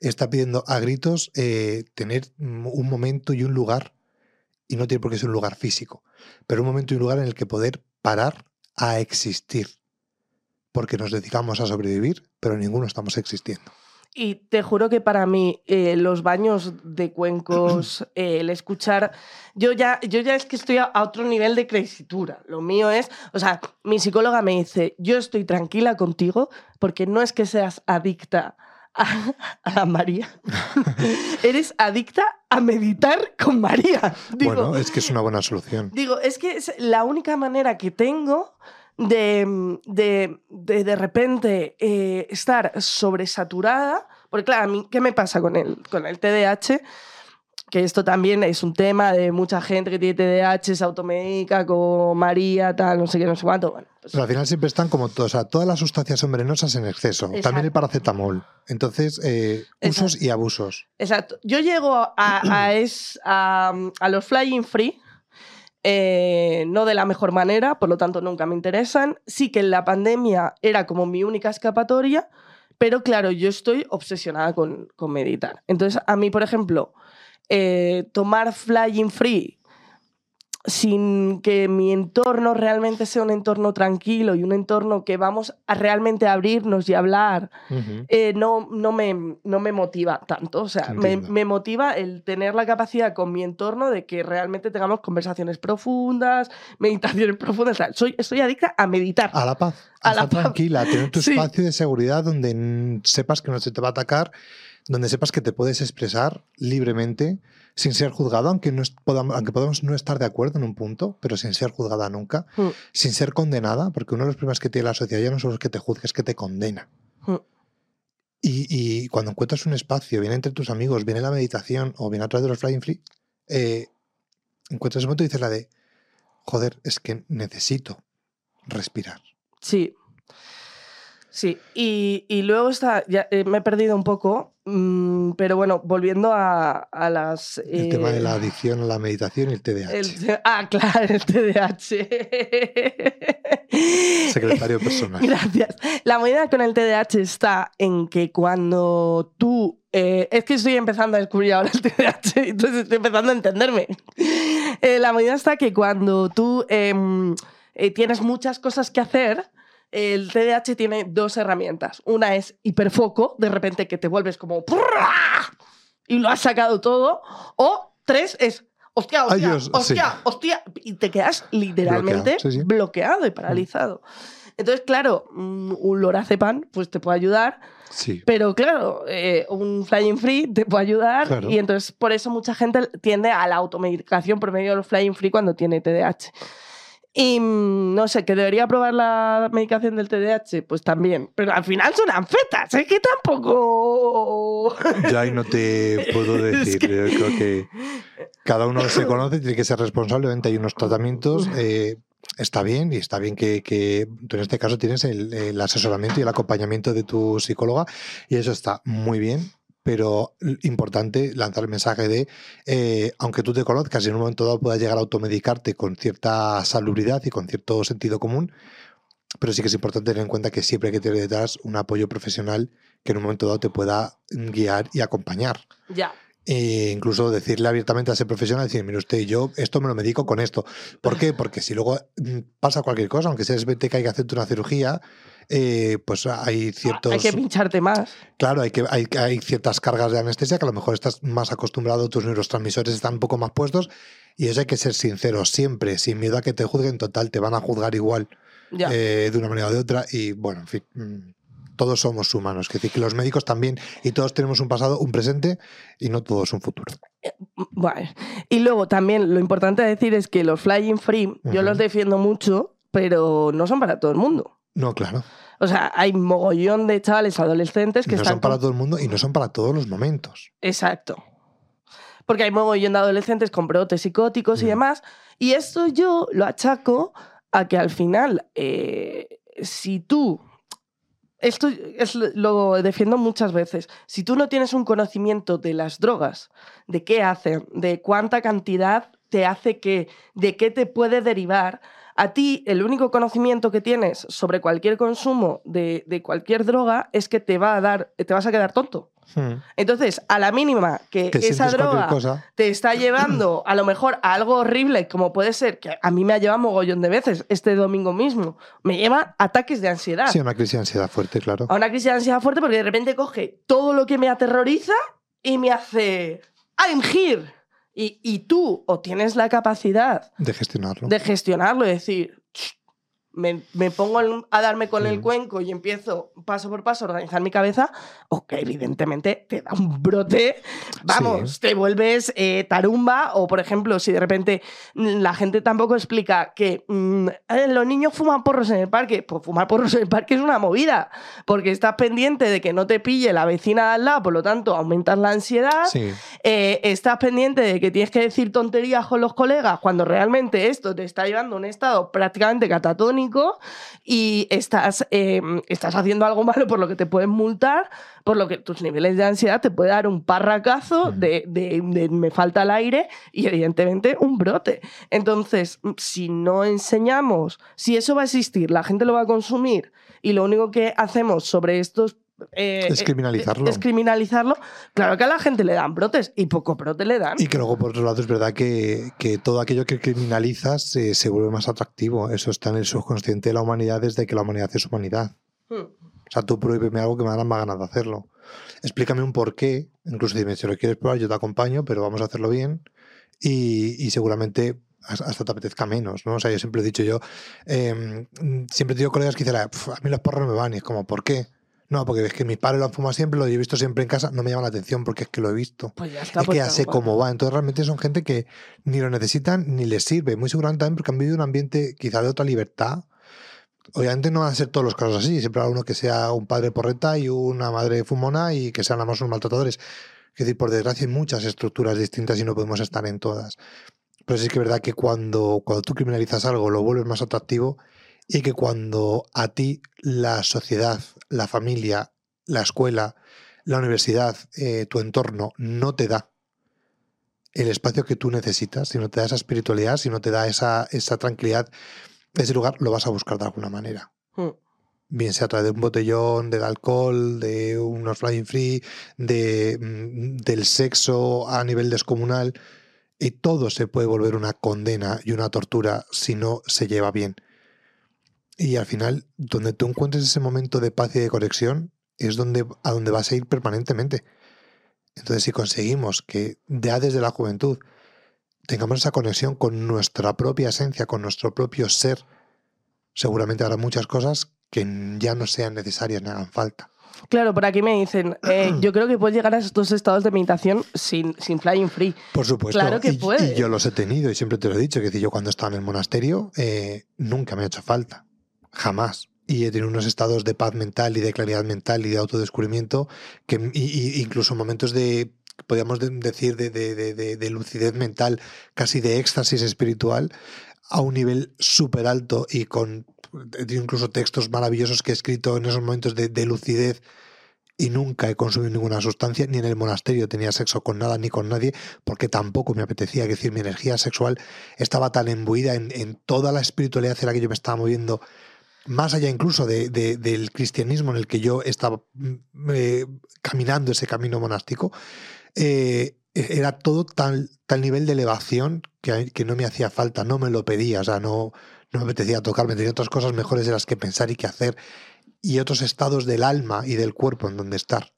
Está pidiendo a gritos eh, tener un momento y un lugar, y no tiene por qué ser un lugar físico, pero un momento y un lugar en el que poder parar a existir. Porque nos dedicamos a sobrevivir, pero ninguno estamos existiendo. Y te juro que para mí eh, los baños de cuencos, eh, el escuchar, yo ya, yo ya es que estoy a, otro nivel de crecitura. Lo mío es, o sea, mi psicóloga me dice, yo estoy tranquila contigo porque no es que seas adicta a, María, eres adicta a meditar con María. bueno, es que es una buena solución. Digo, es que es la única manera que tengo de de, de, de repente eh, estar sobresaturada, porque claro, a mí, ¿qué me pasa con el, con el TDAH? que esto también es un tema de mucha gente que tiene TDAH, se automedica con María, tal, no sé qué, no sé cuánto. Bueno, pues Pero al final siempre están como o sea, todas las sustancias son venenosas en exceso. También el paracetamol. Entonces, eh, usos Exacto. y abusos. Exacto. Yo llego a, a, es- a- a los flying free, eh, no de la mejor manera, por lo tanto nunca me interesan. Sí que la pandemia era como mi única escapatoria, pero claro, yo estoy obsesionada con, con meditar. Entonces, a mí, por ejemplo, eh, tomar flying free sin que mi entorno realmente sea un entorno tranquilo y un entorno que vamos a realmente abrirnos y hablar Ujú. eh, no, no, me, no me motiva tanto. O sea, me, me motiva el tener la capacidad con mi entorno de que realmente tengamos conversaciones profundas, meditaciones profundas. O sea, soy, estoy adicta a meditar. A la paz. A A la estar paz. tranquila, tener tu Sí. espacio de seguridad donde sepas que no se te va a atacar, donde sepas que te puedes expresar libremente sin ser juzgado, aunque, no podamos, aunque podamos no estar de acuerdo en un punto, pero sin ser juzgada nunca, Mm. sin ser condenada, porque uno de los problemas que tiene la sociedad ya no solo es que te juzgue, es que te condena. Mm. Y, y cuando encuentras un espacio, viene entre tus amigos, viene la meditación o viene a través de los Flying Free, eh, encuentras ese momento y dices la de, joder, es que necesito respirar. Sí. Sí, y, y luego está, ya, eh, me he perdido un poco, mm, pero bueno, volviendo a, a las... El tema de eh, la adicción a la meditación y el TDAH. el ah, claro, el TDAH. Secretario personal. Gracias. La movida con el TDAH está en que cuando tú... eh, es que estoy empezando a descubrir ahora el TDAH, entonces estoy empezando a entenderme. La movida está que cuando tú em, tienes muchas cosas que hacer, el TDAH tiene dos herramientas. Una es hiperfoco, de repente que te vuelves como... Y lo has sacado todo. O tres es... Hostia, hostia, Ay, Dios, hostia, sí. hostia. Y te quedas literalmente Bloqueado, sí, sí. bloqueado y paralizado. Entonces, claro, mm, un lorazepam pues te puede ayudar, Sí. pero claro, eh, un flying free te puede ayudar Claro. y entonces por eso mucha gente tiende a la automedicación por medio de los flying free cuando tiene TDAH. Y mm, no sé, que debería probar la medicación del TDAH, pues también, pero al final son anfetas, es que tampoco... Yo ahí no te puedo Es decir. que- Yo creo que cada uno se conoce, tiene que ser responsable. Obviamente hay unos tratamientos. eh, está bien y está bien que, que tú en este caso tienes el, el asesoramiento y el acompañamiento de tu psicóloga y eso está muy bien. Pero importante lanzar el mensaje de, eh, aunque tú te conozcas y en un momento dado puedas llegar a automedicarte con cierta salubridad y con cierto sentido común, pero sí que es importante tener en cuenta que siempre hay que tener detrás un apoyo profesional que en un momento dado te pueda guiar y acompañar. ya. E incluso decirle abiertamente a ese profesional, decir, mire usted, yo esto me lo medico con esto. ¿Por qué? Porque si luego mm, pasa cualquier cosa, aunque seas vete que hay que hacerte una cirugía, eh, pues hay ciertos... Hay que pincharte más. Claro, hay, que, hay, hay ciertas cargas de anestesia que a lo mejor estás más acostumbrado, tus neurotransmisores están un poco más puestos y eso hay que ser sincero siempre, sin miedo a que te juzguen total, te van a juzgar igual eh, de una manera o de otra y bueno, en fin, mm, todos somos humanos, es decir, que los médicos también y todos tenemos un pasado, un presente y no todos un futuro. Bueno, y luego también lo importante de decir es que los flying free, yo Ujú. los defiendo mucho, pero no son para todo el mundo. No, claro, O sea, hay mogollón de chavales adolescentes que no están son para con- todo el mundo y no son para todos los momentos. Exacto. Porque hay mogollón de adolescentes con brotes psicóticos y Mm. demás. Y esto yo lo achaco a que al final, eh, si tú. Esto es, lo- lo defiendo muchas veces. Si tú no tienes un conocimiento de las drogas, de qué hacen, de cuánta cantidad te hace que, de qué te puede derivar, a ti el único conocimiento que tienes sobre cualquier consumo de, de cualquier droga es que te va a dar, te vas a quedar tonto. Hmm. Entonces, a la mínima que, Que esa droga te está llevando a lo mejor a algo horrible, como puede ser, que a mí me ha llevado mogollón de veces este domingo mismo, me lleva ataques de ansiedad. Sí, una crisis de ansiedad fuerte, claro. A una crisis de ansiedad fuerte porque de repente coge todo lo que me aterroriza y me hace I'm here. Y, y tú o tienes la capacidad De gestionarlo. de gestionarlo y decir, "Ch, me, me pongo a darme con el cuenco y empiezo paso por paso a organizar mi cabeza, o que evidentemente te da un brote, vamos, Sí. te vuelves eh, tarumba, o por ejemplo, si de repente la gente tampoco explica que mm, eh, los niños fuman porros en el parque, pues fumar porros en el parque es una movida, porque estás pendiente de que no te pille la vecina de al lado, por lo tanto aumentas la ansiedad, Sí, eh, estás pendiente de que tienes que decir tonterías con los colegas cuando realmente esto te está llevando a un estado prácticamente catatónico y estás, em, estás haciendo algo malo por lo que te pueden multar, por lo que tus niveles de ansiedad te puede dar un parracazo de, de me falta el aire y evidentemente un brote. Entonces, si no enseñamos, si eso va a existir, la gente lo va a consumir y lo único que hacemos sobre estos eh, es criminalizarlo. Es criminalizarlo. Claro que a la gente le dan brotes y poco brote le dan. Y que luego, por otro lado, es verdad que, todo aquello que criminalizas se, vuelve más atractivo. Eso está en el subconsciente de la humanidad desde que la humanidad es humanidad. Hmm. O sea, tú prohíbeme algo que me darán más ganas de hacerlo. Explícame un porqué. Incluso dime, si lo quieres probar, yo te acompaño, pero vamos a hacerlo bien. Y, seguramente hasta te apetezca menos, ¿no? O sea, yo siempre he dicho yo, em, siempre tengo colegas que dicen, a mí los porros no me van, y es como, ¿por qué? No, porque es que mis padres lo han fumado siempre, lo he visto siempre en casa, no me llama la atención porque es que lo he visto. Pues ya está, es que ya sé cómo va. Entonces realmente son gente que ni lo necesitan ni les sirve. Muy seguramente también porque han vivido un ambiente quizá de otra libertad. Obviamente no van a ser todos los casos así. Siempre habrá uno que sea un padre porreta y una madre fumona y que sean ambos unos maltratadores. Es decir, por desgracia hay muchas estructuras distintas y no podemos estar en todas. Pero sí que es verdad que cuando, cuando tú criminalizas algo lo vuelves más atractivo y que cuando a ti la sociedad, la familia, la escuela, la universidad, eh, tu entorno no te da el espacio que tú necesitas, si no te da esa espiritualidad, si no te da esa, esa tranquilidad, ese lugar lo vas a buscar de alguna manera. Hmm. Bien sea a través de un botellón, del alcohol, de unos flying free, de, mm, del sexo a nivel descomunal. Y todo se puede volver una condena y una tortura si no se lleva bien. Y al final, donde tú encuentres ese momento de paz y de conexión, es donde, a donde vas a ir permanentemente. Entonces, si conseguimos que ya desde la juventud tengamos esa conexión con nuestra propia esencia, con nuestro propio ser, seguramente habrá muchas cosas que ya no sean necesarias ni hagan falta. Claro, por aquí me dicen, eh, yo creo que puedes llegar a estos estados de meditación sin, sin flying free. Por supuesto. Claro que y, Y yo los he tenido y siempre te lo he dicho, que yo cuando estaba en el monasterio eh, nunca me ha hecho falta jamás. Y he tenido unos estados de paz mental y de claridad mental y de autodescubrimiento, que y, incluso momentos de, podríamos decir, de, de, lucidez mental, casi de éxtasis espiritual, a un nivel súper alto y con incluso textos maravillosos que he escrito en esos momentos de, lucidez y nunca he consumido ninguna sustancia, ni en el monasterio tenía sexo con nada ni con nadie, porque tampoco me apetecía. Es decir, mi energía sexual estaba tan embuida en, en toda la espiritualidad en la que yo me estaba moviendo más allá incluso de, del cristianismo en el que yo estaba mm, eh, caminando ese camino monástico, eh, era todo tal, tal nivel de elevación que, que, no me hacía falta, no me lo pedía, o sea, no, no me apetecía tocarme, tenía otras cosas mejores de las que pensar y que hacer, y otros estados del alma y del cuerpo en donde estar.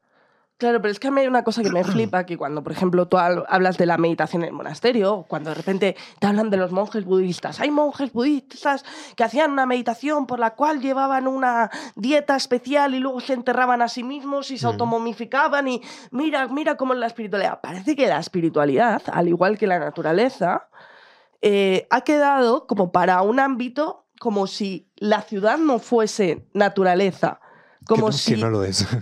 Claro, pero es que a mí hay una cosa que me flipa, que cuando, por ejemplo, tú hablas de la meditación en el monasterio, cuando de repente te hablan de los monjes budistas, hay monjes budistas que hacían una meditación por la cual llevaban una dieta especial y luego se enterraban a sí mismos y se automomificaban y mira, mira cómo es la espiritualidad. Parece que la espiritualidad, al igual que la naturaleza, eh, ha quedado como para un ámbito como si la ciudad no fuese naturaleza. Como si... que no lo es.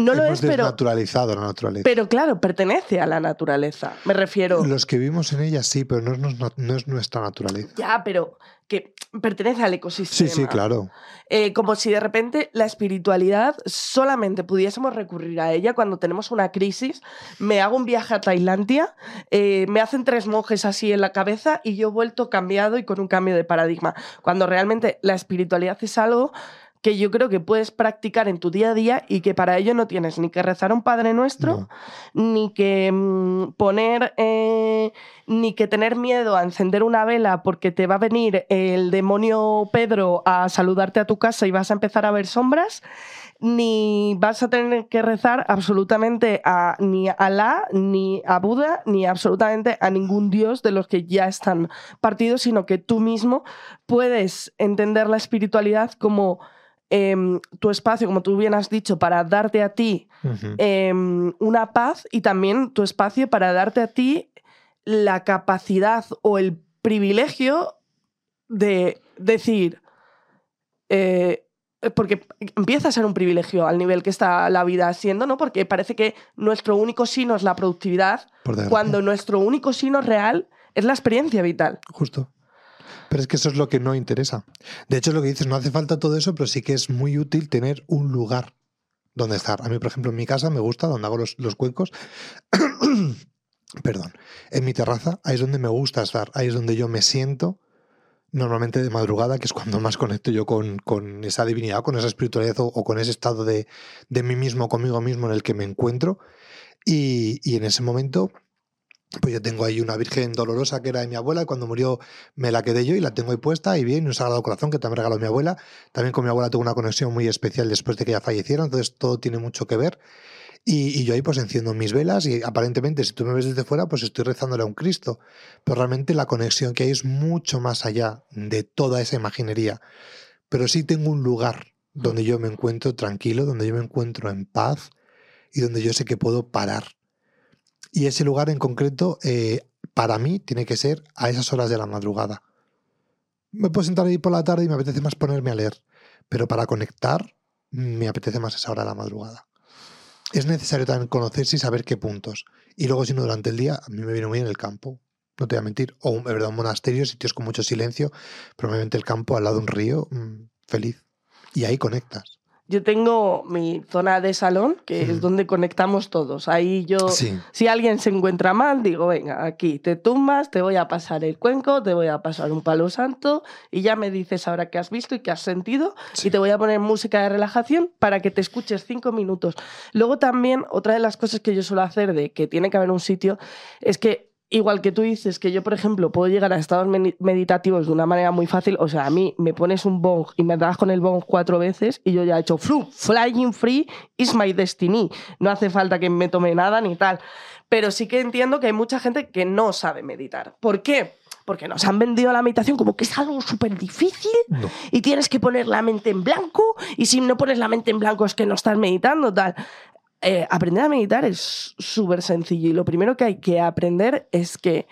No lo es, pero. naturalizado la naturaleza. Pero claro, pertenece a la naturaleza. Me refiero. Los que vivimos en ella sí, pero no es, no es nuestra naturaleza. Ya, pero que pertenece al ecosistema. Sí, sí, claro. Eh, como si de repente la espiritualidad solamente pudiésemos recurrir a ella cuando tenemos una crisis. Me hago un viaje a Tailandia, eh, me hacen tres monjes así en la cabeza y yo he vuelto cambiado y con un cambio de paradigma. Cuando realmente la espiritualidad es algo que yo creo que puedes practicar en tu día a día y que para ello no tienes ni que rezar un Padre Nuestro, ni que mm, poner, eh, ni que tener miedo a encender una vela porque te va a venir el demonio Pedro a saludarte a tu casa y vas a empezar a ver sombras, ni vas a tener que rezar absolutamente a ni a Alá, ni a Buda, ni absolutamente a ningún dios de los que ya están partidos, sino que tú mismo puedes entender la espiritualidad como Em, tu espacio, como tú bien has dicho, para darte a ti em, una paz y también tu espacio para darte a ti la capacidad o el privilegio de decir, eh, eh, porque empieza a ser un privilegio al nivel que está la vida siendo, ¿no? Porque parece que nuestro único sino es la productividad, cuando nuestro único sino real es la experiencia vital. Justo. Pero es que eso es lo que no interesa. De hecho, lo que dices, no hace falta todo eso, pero sí que es muy útil tener un lugar donde estar. A mí, por ejemplo, en mi casa me gusta, donde hago los, los cuencos, perdón, en mi terraza, ahí es donde me gusta estar, ahí es donde yo me siento normalmente de madrugada, que es cuando más conecto yo con, esa divinidad, con esa espiritualidad o, con ese estado de, mí mismo, conmigo mismo en el que me encuentro. Y, y, en ese momento, pues yo tengo ahí una Virgen dolorosa que era de mi abuela y cuando murió me la quedé yo y la tengo ahí puesta y bien, un Sagrado Corazón que también regaló mi abuela. También con mi abuela tengo una conexión muy especial después de que ella falleciera, entonces todo tiene mucho que ver. Y, yo ahí pues enciendo mis velas y aparentemente si tú me ves desde fuera pues estoy rezándole a un Cristo. Pero realmente la conexión que hay es mucho más allá de toda esa imaginería. Pero sí tengo un lugar donde yo me encuentro tranquilo, donde yo me encuentro en paz y donde yo sé que puedo parar. Y ese lugar en concreto eh, para mí tiene que ser a esas horas de la madrugada. Me puedo sentar ahí por la tarde y me apetece más ponerme a leer. Pero para conectar me apetece más esa hora de la madrugada es necesario también conocerse y saber qué puntos. Y luego, si no, durante el día, a mí me viene muy bien el campo. No te voy a mentir. O, de verdad, un monasterio, sitios con mucho silencio. Probablemente el campo al lado de un río, mm, feliz. Y ahí conectas. Yo tengo mi zona de salón, que es donde conectamos todos. Ahí yo, si alguien se encuentra mal, digo, venga, aquí te tumbas, te voy a pasar el cuenco, te voy a pasar un palo santo y ya me dices ahora qué has visto y qué has sentido y te voy a poner música de relajación para que te escuches cinco minutos. Luego también, otra de las cosas que yo suelo hacer de que tiene que haber un sitio es que igual que tú dices que yo, por ejemplo, puedo llegar a estados meditativos de una manera muy fácil, o sea, a mí me pones un bong y me das con el bong cuatro veces y yo ya he hecho flying free is my destiny. No hace falta que me tome nada ni tal. Pero sí que entiendo que hay mucha gente que no sabe meditar. ¿Por qué? Porque nos han vendido la meditación como que es algo súper difícil y tienes que poner la mente en blanco y si no pones la mente en blanco es que no estás meditando, tal. Eh, aprender a meditar es súper sencillo y lo primero que hay que aprender es que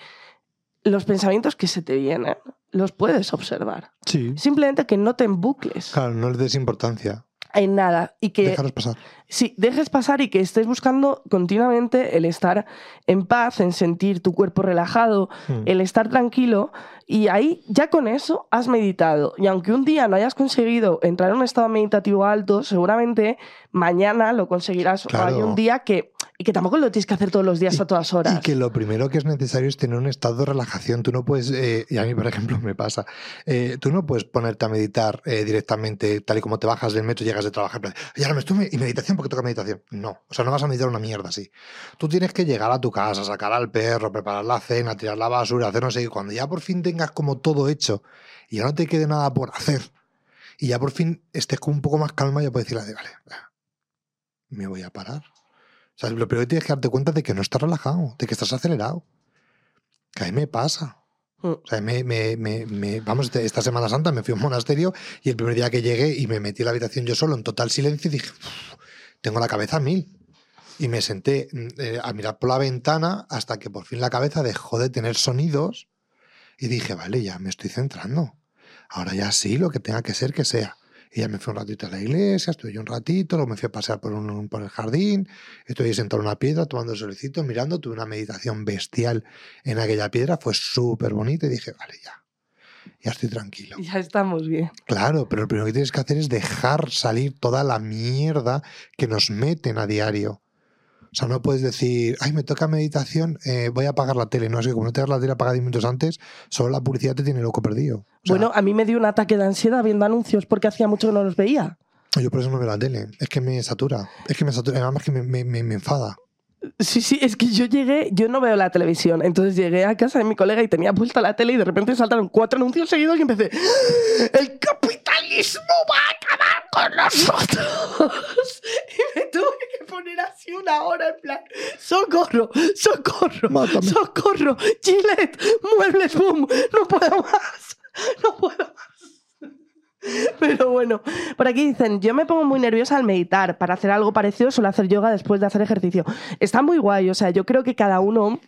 los pensamientos que se te vienen los puedes observar. Sí. Simplemente que no te embucles. Claro, no les des importancia. En nada. Y que. Déjalos pasar. Sí, dejes pasar y que estés buscando continuamente el estar en paz, en sentir tu cuerpo relajado, hmm. el estar tranquilo. Y ahí, ya con eso, has meditado. Y aunque un día no hayas conseguido entrar en un estado meditativo alto, seguramente mañana lo conseguirás. O hay un día que y que tampoco lo tienes que hacer todos los días a todas horas. Y que lo primero que es necesario es tener un estado de relajación. Tú no puedes, eh, y a mí por ejemplo me pasa, eh, tú no puedes ponerte a meditar eh, directamente tal y como te bajas del metro y llegas de trabajar. Y ahora me estoy y meditación porque toca meditación. No, o sea, no vas a meditar una mierda así. Tú tienes que llegar a tu casa, sacar al perro, preparar la cena, tirar la basura, hacer no sé qué. Cuando ya por fin tengas como todo hecho y ya no te quede nada por hacer y ya por fin estés con un poco más calma, ya puedes decir, vale, me voy a parar o sea, lo primero que tienes que darte cuenta de que no estás relajado, de que estás acelerado. Que a mí me pasa. Mm. O sea, me, me, me, vamos, esta Semana Santa me fui a un monasterio y el primer día que llegué y me metí en la habitación yo solo en total silencio y dije, tengo la cabeza a mil. Y me senté mm, eh, a mirar por la ventana hasta que por fin la cabeza dejó de tener sonidos y dije, vale, ya me estoy centrando. Ahora ya sí, lo que tenga que ser, que sea. Y ya me fui un ratito a la iglesia, estuve un ratito, luego me fui a pasear por, un, por el jardín, estoy sentado en una piedra tomando el solecito, mirando, tuve una meditación bestial en aquella piedra, fue súper bonita y dije, vale, ya, ya estoy tranquilo. Ya estamos bien. Claro, pero lo primero que tienes que hacer es dejar salir toda la mierda que nos meten a diario. O sea, no puedes decir, ay, me toca meditación, eh, voy a apagar la tele. No, es que como no te das la tele apagada 10 minutos antes, solo la publicidad te tiene loco perdido. bueno, a mí me dio un ataque de ansiedad viendo anuncios porque hacía mucho que no los veía. Yo por eso no veo la tele. Es que me satura. Es que me satura. Además, que me, me, me, enfada. Sí, sí, es que yo llegué, yo no veo la televisión, entonces llegué a casa de mi colega y tenía puesta la tele y de repente saltaron cuatro anuncios seguidos y empecé, el capitalismo va a acabar con nosotros. y me tuve que poner así una hora en plan, socorro, socorro, socorro, Gillette, muebles, boom, no puedo más, no puedo más. Pero bueno, por aquí dicen, yo me pongo muy nerviosa al meditar. Para hacer algo parecido suelo hacer yoga después de hacer ejercicio. Está muy guay, o sea, yo creo que cada uno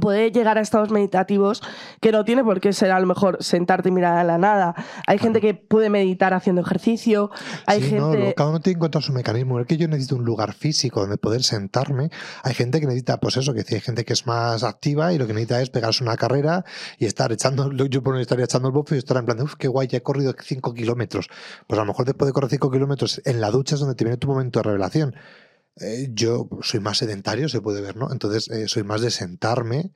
puede llegar a estados meditativos que no tiene por qué ser a lo mejor sentarte y mirar a la nada. Hay gente que puede meditar haciendo ejercicio, hay Sí, no, gente... lo- cada uno tiene que encontrar su mecanismo. Es que yo necesito un lugar físico donde poder sentarme. Hay gente que necesita, pues eso, que hay gente que es más activa y lo que necesita es pegarse una carrera y estar echando, yo por ejemplo, estaría echando el bofo y estar en plan uff, qué guay, ya he corrido 5 kilómetros. Pues a lo mejor después de correr 5 kilómetros en la ducha es donde te viene tu momento de revelación. Eh, yo soy más sedentario, se puede ver, ¿no? Entonces eh, soy más de sentarme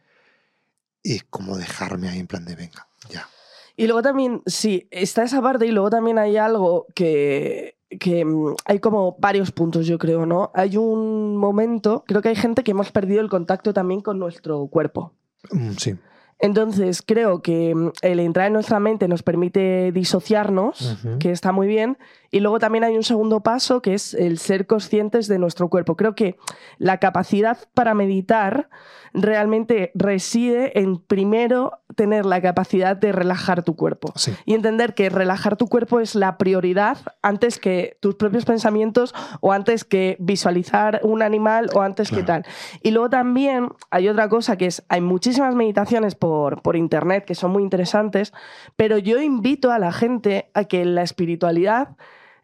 y como dejarme ahí en plan de, venga, ya. Y luego también, sí, está esa parte y luego también hay algo que, que mm, hay como varios puntos, yo creo, ¿no? Hay un momento, creo que hay gente que hemos perdido el contacto también con nuestro cuerpo. Mm, sí. Entonces, creo que mm, el entrar en nuestra mente nos permite disociarnos, que está muy bien. Y luego también hay un segundo paso, que es el ser conscientes de nuestro cuerpo. Creo que la capacidad para meditar realmente reside en, primero, tener la capacidad de relajar tu cuerpo. Sí. Y entender que relajar tu cuerpo es la prioridad antes que tus propios pensamientos o antes que visualizar un animal o antes que tal. Y luego también hay otra cosa que es, hay muchísimas meditaciones por, por internet que son muy interesantes, pero yo invito a la gente a que la espiritualidad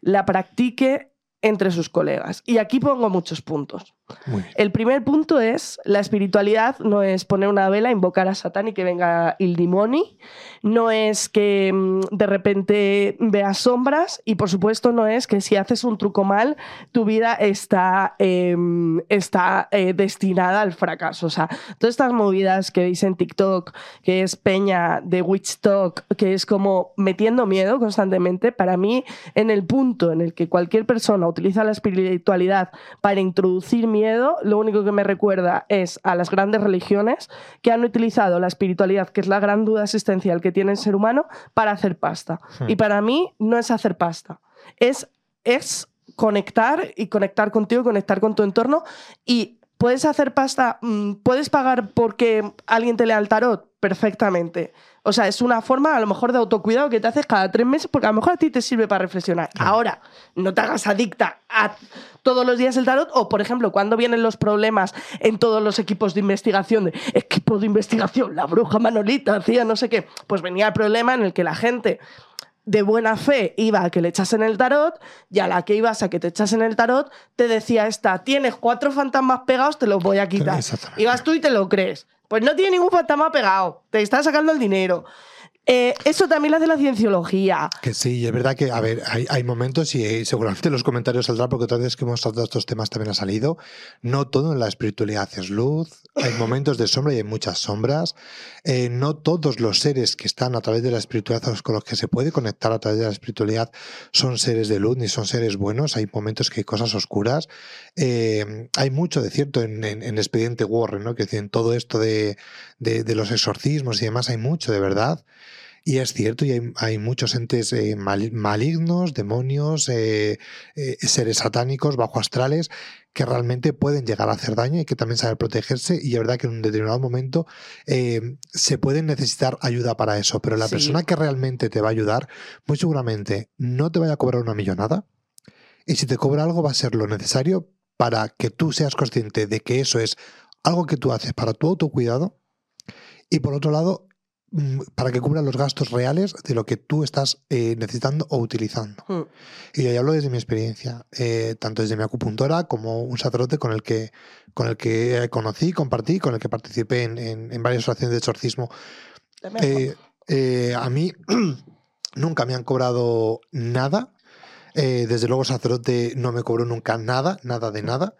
la practique entre sus colegas. Y aquí pongo muchos puntos. El primer punto es, la espiritualidad no es poner una vela, invocar a Satán y que venga el dimoni, no es que mm, de repente veas sombras y por supuesto no es que si haces un truco mal, tu vida está, em, está eh, destinada al fracaso. O sea, todas estas movidas que veis en TikTok, que es peña de Witch Talk, que es como metiendo miedo constantemente, para mí, en el punto en el que cualquier persona utiliza la espiritualidad para introducir miedo, lo único que me recuerda es a las grandes religiones que han utilizado la espiritualidad, que es la gran duda existencial que tiene el ser humano, para hacer pasta. Hmm. Y para mí no es hacer pasta, es, es conectar y conectar contigo, conectar con tu entorno y puedes hacer pasta, mm, puedes pagar porque alguien te lea el tarot perfectamente. O sea, es una forma a lo mejor de autocuidado que te haces cada tres meses porque a lo mejor a ti te sirve para reflexionar. Ahora, no te hagas adicta a todos los días el tarot o, por ejemplo, cuando vienen los problemas en todos los equipos de investigación, de equipo de investigación, la bruja Manolita hacía no sé qué, pues venía el problema en el que la gente de buena fe iba a que le echasen el tarot y a la que ibas a que te echasen el tarot te decía esta, tienes cuatro fantasmas pegados, te los voy a quitar. Exactamente. Ibas tú y te lo crees. Pues no tiene ningún fantasma pegado, te está sacando el dinero. Eh, eso también lo hace la cienciología. Que sí, y es verdad que, a ver, hay, hay momentos y eh, seguramente en los comentarios saldrá, porque otras veces que hemos tratado estos temas también ha salido. No todo en la espiritualidad es luz, hay momentos de sombra y hay muchas sombras. Eh, no todos los seres que están a través de la espiritualidad con los que se puede conectar a través de la espiritualidad son seres de luz ni son seres buenos. Hay momentos que hay cosas oscuras. Eh, hay mucho de cierto en, en- en Expediente Warren, ¿no? Que en todo esto de- de los exorcismos y demás hay mucho de verdad. Y es cierto, y hay, hay muchos entes eh, mal- malignos, demonios, eh, eh, seres satánicos, bajo astrales, que realmente pueden llegar a hacer daño y que también saben protegerse. Y es verdad que en un determinado momento se pueden necesitar ayuda para eso. Pero la Sí. persona que realmente te va a ayudar, muy seguramente no te vaya a cobrar una millonada. Y si te cobra algo, va a ser lo necesario para que tú seas consciente de que eso es algo que tú haces para tu autocuidado. Y por otro lado, para que cubra los gastos reales de lo que tú estás eh, necesitando o utilizando. Hmm. Y yo hablo desde mi experiencia, eh, tanto desde mi acupuntora como un sacerdote con el que, con el que conocí, compartí, con el que participé en, en- en varias oraciones de exorcismo. Eh, eh, a mí nunca me han cobrado nada. Eh, desde luego, sacerdote no me cobró nunca nada, nada de nada.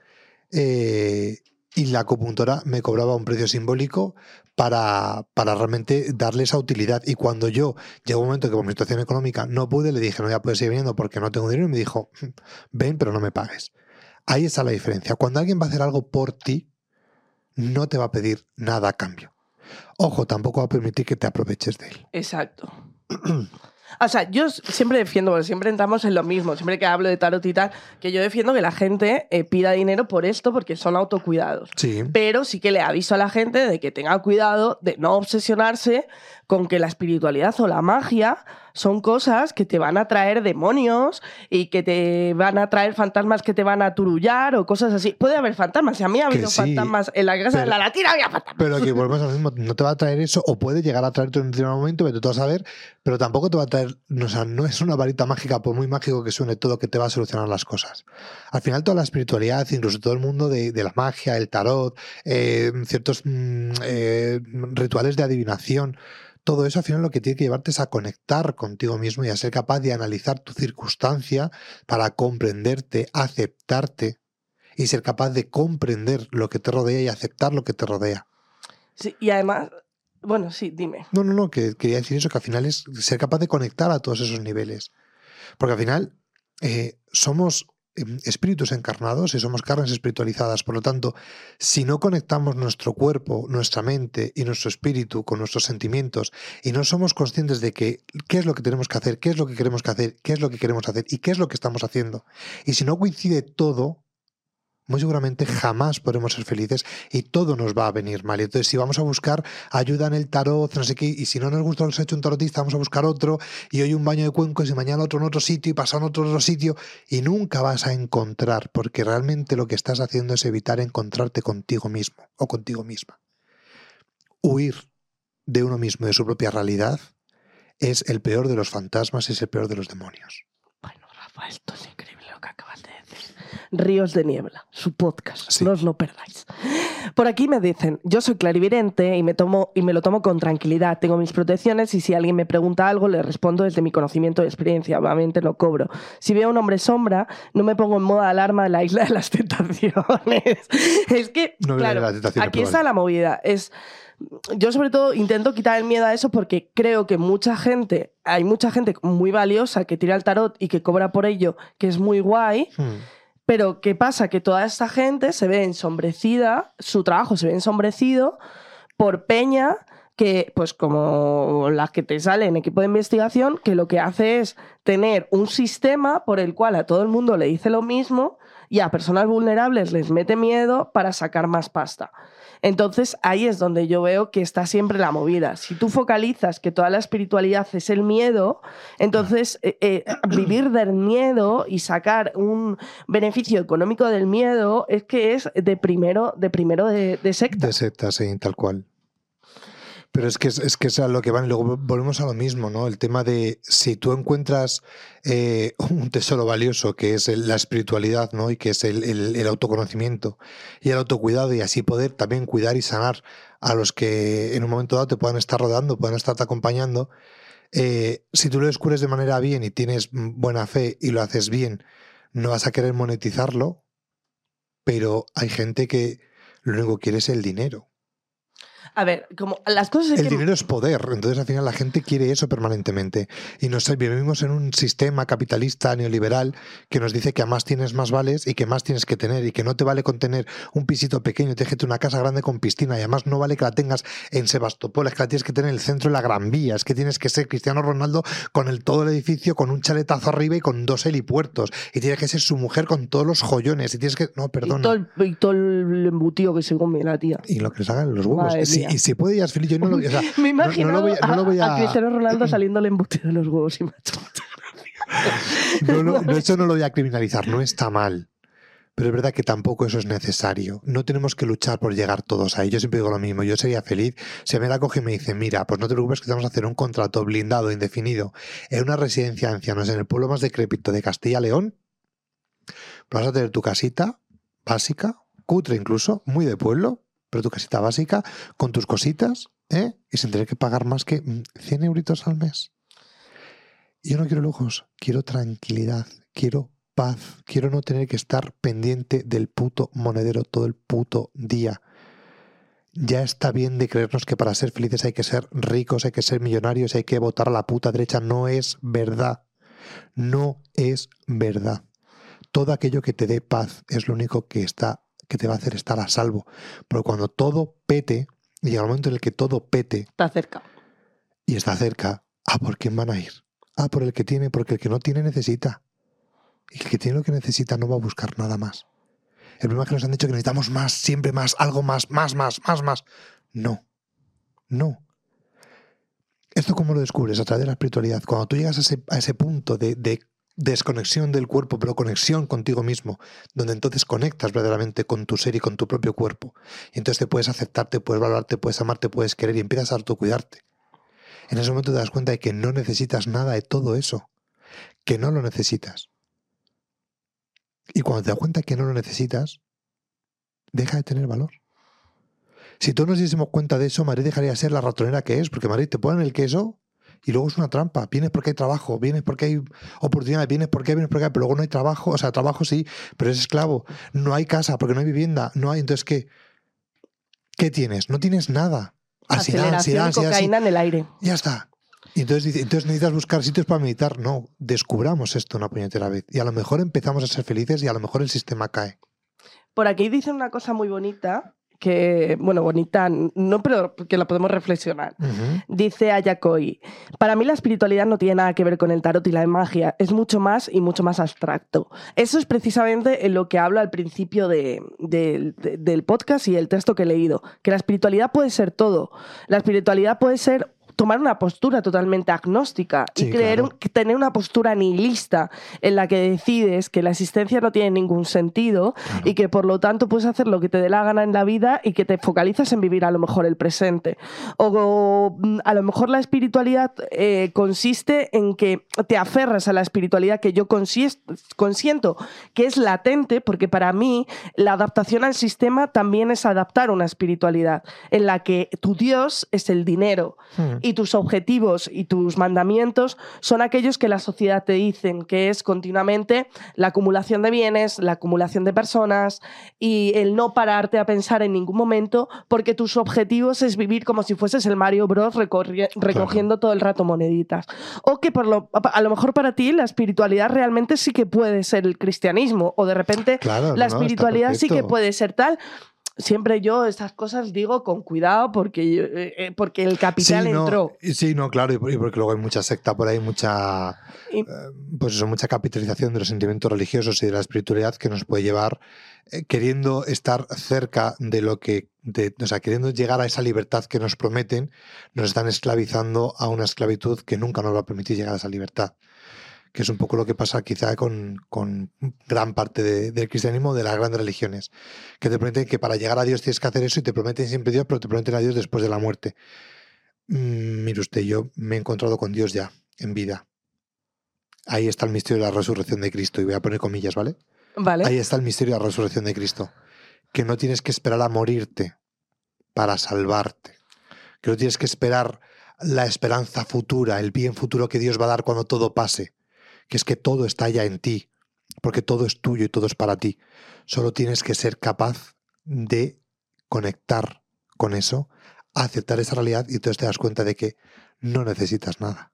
Eh, y la acupuntora me cobraba un precio simbólico para, para realmente darle esa utilidad. Y cuando yo llegó un momento que por mi situación económica no pude, le dije, no voy a poder seguir viniendo porque no tengo dinero. Y me dijo, "Mm, ven, pero no me pagues. Ahí está la diferencia. Cuando alguien va a hacer algo por ti, no te va a pedir nada a cambio. Ojo, tampoco va a permitir que te aproveches de él. Exacto. O sea, yo siempre defiendo, porque siempre entramos en lo mismo, siempre que hablo de tarot y tal, que yo defiendo que la gente eh, pida dinero por esto porque son autocuidados. Sí. Pero sí que le aviso a la gente de que tenga cuidado de no obsesionarse con que la espiritualidad o la magia son cosas que te van a traer demonios y que te van a traer fantasmas que te van a turullar o cosas así. Puede haber fantasmas, si a mí ha habido fantasmas en la casa de la latina había fantasmas. Pero que volvemos al mismo, no te va a traer eso o puede llegar a traerte en un determinado momento, pero tú vas a ver, pero tampoco te va a traer, o sea, no es una varita mágica, por muy mágico que suene todo, que te va a solucionar las cosas. Al final toda la espiritualidad, incluso todo el mundo de, la magia, el tarot, eh, ciertos mm, eh, rituales de adivinación, todo eso al final lo que tiene que llevarte es a conectar contigo mismo y a ser capaz de analizar tu circunstancia para comprenderte, aceptarte y ser capaz de comprender lo que te rodea y aceptar lo que te rodea. Sí, y además, bueno, sí, dime. No, no, no, que quería decir eso, que al final es ser capaz de conectar a todos esos niveles. Porque al final eh, somos espíritus encarnados y somos carnes espiritualizadas. Por lo tanto, si no conectamos nuestro cuerpo, nuestra mente y nuestro espíritu con nuestros sentimientos y no somos conscientes de qué es lo que tenemos que hacer, qué es lo que queremos que hacer, qué es lo que queremos hacer y qué es lo que estamos haciendo, y si no coincide todo, muy seguramente jamás podremos ser felices y todo nos va a venir mal. Entonces, si vamos a buscar ayuda en el tarot, no sé qué, y si no nos gusta lo que ha hecho un tarotista, vamos a buscar otro, y hoy un baño de cuencos y mañana otro en otro sitio y pasado en otro, sitio, y nunca vas a encontrar, porque realmente lo que estás haciendo es evitar encontrarte contigo mismo o contigo misma. Huir de uno mismo, de su propia realidad, es el peor de los fantasmas, es el peor de los demonios. Bueno, Rafa, esto es increíble que acabas de decir. Ríos de Niebla, su podcast. No os lo perdáis. Por aquí me dicen, yo soy clarividente y me, tomo, y me lo tomo con tranquilidad. Tengo mis protecciones y si alguien me pregunta algo, le respondo desde mi conocimiento y experiencia. Obviamente lo cobro. Si veo un hombre sombra, no me pongo en moda alarma de la isla de las tentaciones. es que, claro, aquí está la movida. Es yo sobre todo intento quitar el miedo a eso porque creo que mucha gente, hay mucha gente muy valiosa que tira el tarot y que cobra por ello, que es muy guay. Hmm. Pero ¿qué pasa? Que toda esta gente se ve ensombrecida, su trabajo se ve ensombrecido por peña que, pues como las que te sale en equipo de investigación, que lo que hace es tener un sistema por el cual a todo el mundo le dice lo mismo y a personas vulnerables les mete miedo para sacar más pasta. Entonces ahí es donde yo veo que está siempre la movida. Si tú focalizas que toda la espiritualidad es el miedo, entonces eh, eh, vivir del miedo y sacar un beneficio económico del miedo es que es de primero de, primero de, de secta. De secta, sí, tal cual. Pero es que es, que es a lo que van. Luego volvemos a lo mismo, ¿no? El tema de si tú encuentras eh, un tesoro valioso que es la espiritualidad, ¿no? Y que es el, autoconocimiento y el autocuidado, y así poder también cuidar y sanar a los que en un momento dado te puedan estar rodando, puedan estarte acompañando. Eh, si tú lo descubres de manera bien y tienes buena fe y lo haces bien, no vas a querer monetizarlo, pero hay gente que lo único que quiere es el dinero. A ver, como las cosas... El dinero es poder, entonces al final la gente quiere eso permanentemente. Y nos vivimos en un sistema capitalista neoliberal que nos dice que a más tienes más vales y que más tienes que tener y que no te vale con tener un pisito pequeño, déjate una casa grande con piscina y además no vale que la tengas en Sebastopol, es que la tienes que tener en el centro de la Gran Vía, es que tienes que ser Cristiano Ronaldo con el todo el edificio, con un chaletazo arriba y con dos helipuertos y tienes que ser su mujer con todos los joyones y tienes que... No, perdón. Y todo el, embutido que se come la tía. Y lo que les hagan los huevos y si puede ya feliz, yo no lo, o sea, Me imagino no, lo voy, a, a, Cristiano Ronaldo saliendo el embutido de los huevos y macho. no, no, no, eso no lo voy a criminalizar, no está mal. Pero es verdad que tampoco eso es necesario. No tenemos que luchar por llegar todos ahí. Yo siempre digo lo mismo. Yo sería feliz si me la coge y me dice, mira, pues no te preocupes que vamos a hacer un contrato blindado, indefinido, en una residencia de ancianos en el pueblo más decrépito de Castilla-León. Vas a tener tu casita básica, cutre incluso, muy de pueblo, pero tu casita básica, con tus cositas, ¿eh? y sin tener que pagar más que 100 mm, euritos al mes. Yo no quiero lujos, quiero tranquilidad, quiero paz, quiero no tener que estar pendiente del puto monedero todo el puto día. Ya está bien de creernos que para ser felices hay que ser ricos, hay que ser millonarios, hay que votar a la puta derecha. No es verdad. No es verdad. Todo aquello que te dé paz es lo único que está que te va a hacer estar a salvo. Pero cuando todo pete, y llega el momento en el que todo pete. Está cerca. Y está cerca, ¿a por quién van a ir? Ah, por el que tiene, porque el que no tiene necesita. Y el que tiene lo que necesita no va a buscar nada más. El problema es que nos han dicho que necesitamos más, siempre más, algo más, más, más, más, más. No. No. ¿Esto cómo lo descubres? A través de la espiritualidad. Cuando tú llegas a ese, a ese punto de, de desconexión del cuerpo, pero conexión contigo mismo, donde entonces conectas verdaderamente con tu ser y con tu propio cuerpo. Y entonces te puedes aceptarte, puedes valorarte, puedes amarte, puedes querer y empiezas a autocuidarte. En ese momento te das cuenta de que no necesitas nada de todo eso, que no lo necesitas. Y cuando te das cuenta que no lo necesitas, deja de tener valor. Si todos nos diésemos cuenta de eso, Madrid dejaría de ser la ratonera que es, porque Madrid te ponen el queso y luego es una trampa. Vienes porque hay trabajo, vienes porque hay oportunidades, vienes porque vienes porque hay, pero luego no hay trabajo. O sea, trabajo sí, pero es esclavo. No hay casa porque no hay vivienda, no hay. Entonces, ¿qué? ¿Qué tienes? No tienes nada. Ansiedad, ansiedad, cocaína en el aire. Ya está. Y entonces, entonces necesitas buscar sitios para meditar. No, descubramos esto una puñetera vez. Y a lo mejor empezamos a ser felices y a lo mejor el sistema cae. Por aquí dicen una cosa muy bonita que, bueno, bonita, no, pero que la podemos reflexionar. Dice Ayakoi, para mí la espiritualidad no tiene nada que ver con el tarot y la magia, es mucho más y mucho más abstracto. Eso es precisamente en lo que hablo al principio de, del podcast y el texto que he leído, que la espiritualidad puede ser todo. La espiritualidad puede ser tomar una postura totalmente agnóstica y creer, tener una postura nihilista en la que decides que la existencia no tiene ningún sentido y que por lo tanto puedes hacer lo que te dé la gana en la vida y que te focalizas en vivir a lo mejor el presente. O, mm, a lo mejor la espiritualidad eh, consiste en que te aferras a la espiritualidad que yo consiento que es latente, porque para mí la adaptación al sistema también es adaptar una espiritualidad en la que tu Dios es el dinero. Hmm y tus objetivos y tus mandamientos son aquellos que la sociedad te dicen, que es continuamente la acumulación de bienes, la acumulación de personas y el no pararte a pensar en ningún momento porque tus objetivos es vivir como si fueses el Mario Bros. recogiendo todo el rato moneditas. O que por lo, a lo mejor para ti la espiritualidad realmente sí que puede ser el cristianismo o de repente la espiritualidad sí que puede ser tal siempre yo estas cosas digo con cuidado porque, eh, eh, porque el capital entró. sí, no, claro, y porque luego hay mucha secta por ahí, mucha, eh, pues eso, mucha capitalización de los sentimientos religiosos y de la espiritualidad que nos puede llevar queriendo estar cerca de lo que, o sea, queriendo llegar a esa libertad que nos prometen, nos están esclavizando a una esclavitud que nunca nos va a permitir llegar a esa libertad que es un poco lo que pasa quizá con, gran parte del cristianismo, de las grandes religiones, que te prometen que para llegar a Dios tienes que hacer eso y te prometen siempre Dios, pero te prometen a Dios después de la muerte. Mm, mire usted, yo me he encontrado con Dios ya, en vida. Ahí está el misterio de la resurrección de Cristo, y voy a poner comillas, ¿vale? Vale. Ahí está el misterio de la resurrección de Cristo, que no tienes que esperar a morirte para salvarte, que no tienes que esperar la esperanza futura, el bien futuro que Dios va a dar cuando todo pase, que es que todo está ya en ti, porque todo es tuyo y todo es para ti. Solo tienes que ser capaz de conectar con eso, aceptar esa realidad y entonces te das cuenta de que no necesitas nada.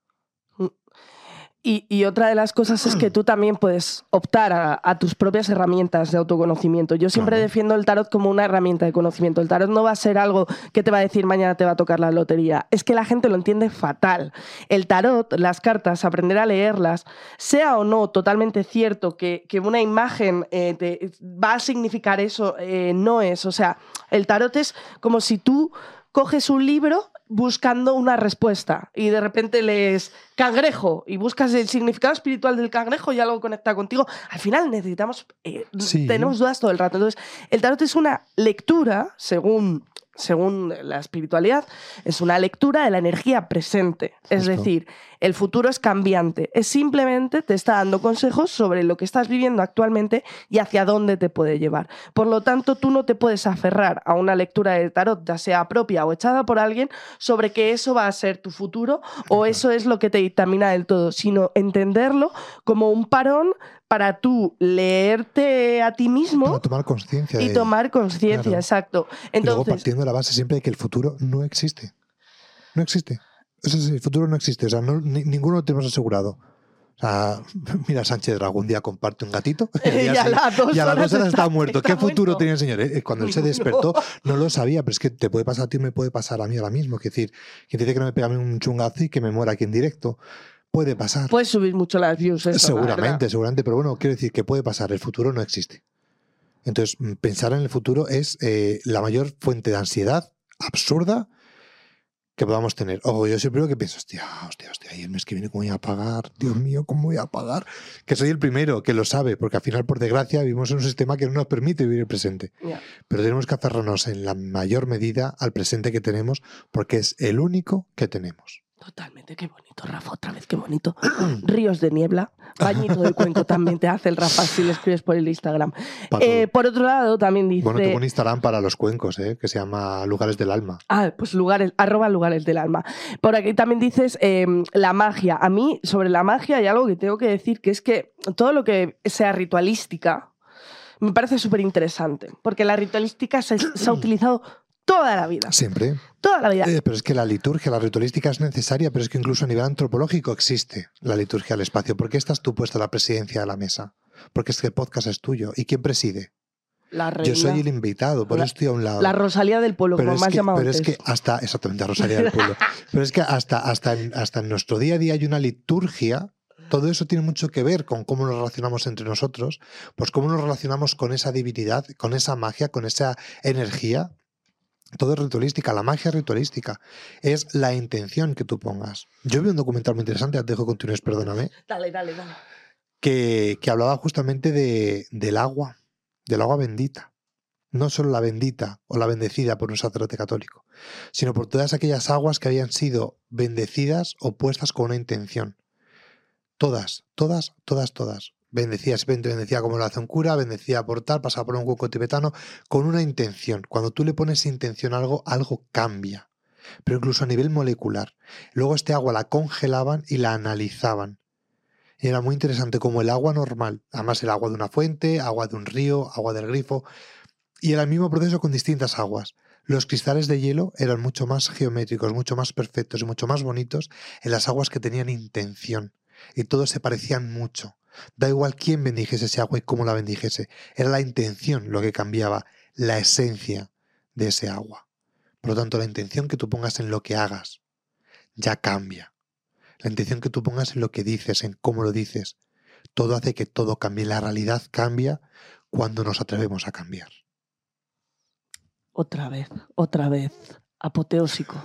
Y, otra de las cosas es que tú también puedes optar a, tus propias herramientas de autoconocimiento. Yo siempre defiendo el tarot como una herramienta de conocimiento. El tarot no va a ser algo que te va a decir mañana te va a tocar la lotería. Es que la gente lo entiende fatal. El tarot, las cartas, aprender a leerlas, sea o no totalmente cierto que, una imagen eh, te, va a significar eso, eh, no es. O sea, el tarot es como si tú coges un libro buscando una respuesta y de repente lees cangrejo y buscas el significado espiritual del cangrejo y algo conecta contigo, al final necesitamos, eh, tenemos dudas todo el rato. Entonces, el tarot es una lectura, según según la espiritualidad, es una lectura de la energía presente. Es decir, el futuro es cambiante. Es simplemente te está dando consejos sobre lo que estás viviendo actualmente y hacia dónde te puede llevar. Por lo tanto, tú no te puedes aferrar a una lectura de tarot, ya sea propia o echada por alguien, sobre que eso va a ser tu futuro o eso es lo que te dictamina del todo, sino entenderlo como un parón para tú leerte a ti mismo. tomar conciencia. Y tomar conciencia, exacto. Entonces, luego partiendo de la base siempre de que el futuro no existe. No existe. Eso el futuro no existe. O sea, ninguno lo tenemos asegurado. O sea, mira, Sánchez Dragón un día comparte un gatito y, a las dos horas está, muerto. ¿Qué futuro tenía el señor? Eh, cuando él se despertó no. lo sabía, pero es que te puede pasar a ti y me puede pasar a mí ahora mismo. Es decir, que dice que no me pega un chungazo y que me muera aquí en directo. Puede pasar. Puede subir mucho las views. seguramente, seguramente, pero bueno, quiero decir que puede pasar. El futuro no existe. Entonces, pensar en el futuro es eh, la mayor fuente de ansiedad absurda que podamos tener. Ojo, yo soy el primero que pienso, hostia, hostia, hostia, y el mes que viene, ¿cómo voy a pagar? Dios mío, ¿cómo voy a pagar? Que soy el primero que lo sabe, porque al final, por desgracia, vivimos en un sistema que no nos permite vivir el presente. Pero tenemos que aferrarnos en la mayor medida al presente que tenemos, porque es el único que tenemos. Totalmente, qué bonito, Rafa, otra vez, qué bonito. Ríos de niebla, bañito de cuenco también te hace el Rafa si le escribes por el Instagram. Eh, por otro lado, también dice... Bueno, tengo un Instagram para los cuencos, ¿eh? que se llama Lugares del Alma. Ah, pues lugares, arroba lugares del alma. Por aquí también dices eh, la magia. A mí, sobre la magia, hay algo que tengo que decir, que es que todo lo que sea ritualística me parece súper interesante, porque la ritualística se, se ha utilizado toda la vida, Siempre. toda la vida. Eh, pero es que la liturgia, la ritualística es necesaria, pero es que incluso a nivel antropológico existe la liturgia del espacio. ¿Por qué estás tú puesto a la presidencia de la mesa? Porque es que el podcast es tuyo. ¿Y quién preside? La reina, Yo soy el invitado, por La- eso estoy a un lado. la Rosalía del pueblo, pero como más llamado pero es que hasta, exactamente, a Rosalía del Pueblo. pero es que hasta, hasta, en, hasta en nuestro día a día hay una liturgia. Todo eso tiene mucho que ver con cómo nos relacionamos entre nosotros, pues cómo nos relacionamos con esa divinidad, con esa magia, con esa energía. Todo es ritualística, la magia es ritualística. Es la intención que tú pongas. Yo vi un documental muy interesante, antes de que continúes, perdóname, Dale, dale, dale. que, que hablaba justamente de, del agua, del agua bendita. No solo la bendita o la bendecida por un sacerdote católico, sino por todas aquellas aguas que habían sido bendecidas o puestas con una intención. Todas, todas, todas, todas. Bendecida, simplemente bendecida como lo hace un cura, bendecida por tal, pasada por un hueco tibetano, con una intención. Cuando tú le pones intención a algo, algo cambia. Pero incluso a nivel molecular. Luego este agua la congelaban y la analizaban. Y era muy interesante como el agua normal, además el agua de una fuente, agua de un río, agua del grifo, y era el mismo proceso con distintas aguas. Los cristales de hielo eran mucho más geométricos, mucho más perfectos y mucho más bonitos en las aguas que tenían intención. Y todos se parecían mucho. Da igual quién bendijese ese agua y cómo la bendijese. Era la intención lo que cambiaba, la esencia de ese agua. Por lo tanto, la intención que tú pongas en lo que hagas ya cambia. La intención que tú pongas en lo que dices, en cómo lo dices, todo hace que todo cambie. La realidad cambia cuando nos atrevemos a cambiar. Otra vez, otra vez. Apoteósico.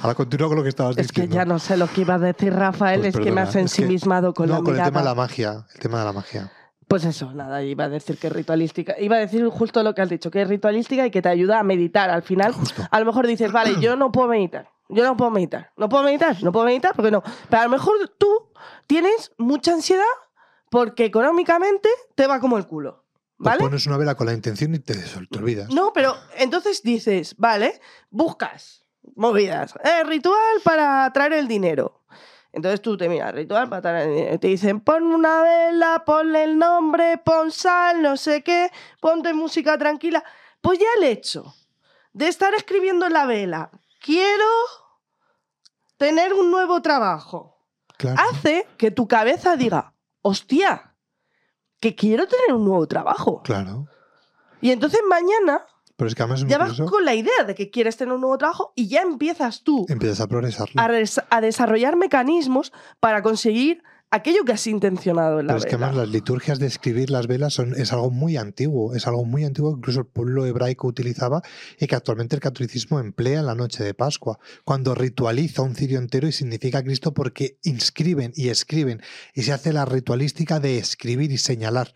Ahora continúa con lo que estabas Es que diciendo. ya no sé lo que iba a decir Rafael, Pues es que me has es que- ensimismado con no, la con el tema de la magia. El tema de la magia. Pues eso, nada, iba a decir que es ritualística. Iba a decir justo lo que has dicho, que es ritualística y que te ayuda a meditar. Al final, Justo. a lo mejor dices, vale, yo no puedo meditar. Yo no puedo meditar. No puedo meditar. No puedo meditar porque no. Pero a lo mejor tú tienes mucha ansiedad porque económicamente te va como el culo. Pues ¿Vale? pones una vela con la intención y te, te olvidas. No, pero entonces dices, vale, buscas movidas. Eh, ritual para traer el dinero. Entonces tú te miras, ritual para traer el dinero. Te dicen, pon una vela, ponle el nombre, pon sal, no sé qué, ponte música tranquila. Pues ya el hecho de estar escribiendo en la vela, quiero tener un nuevo trabajo, Claro. hace que tu cabeza diga, hostia, que quiero tener un nuevo trabajo. Claro. Y entonces mañana Pero es que además ya vas con la idea de que quieres tener un nuevo trabajo y ya empiezas tú empiezas a progresarlo. a, a desarrollar mecanismos para conseguir aquello que has intencionado en la Pero es que vela. además las liturgias de escribir las velas son, es algo muy antiguo, es algo muy antiguo que incluso el pueblo hebraico utilizaba y que actualmente el catolicismo emplea en la noche de Pascua, cuando ritualiza un cirio entero y significa Cristo porque inscriben y escriben y se hace la ritualística de escribir y señalar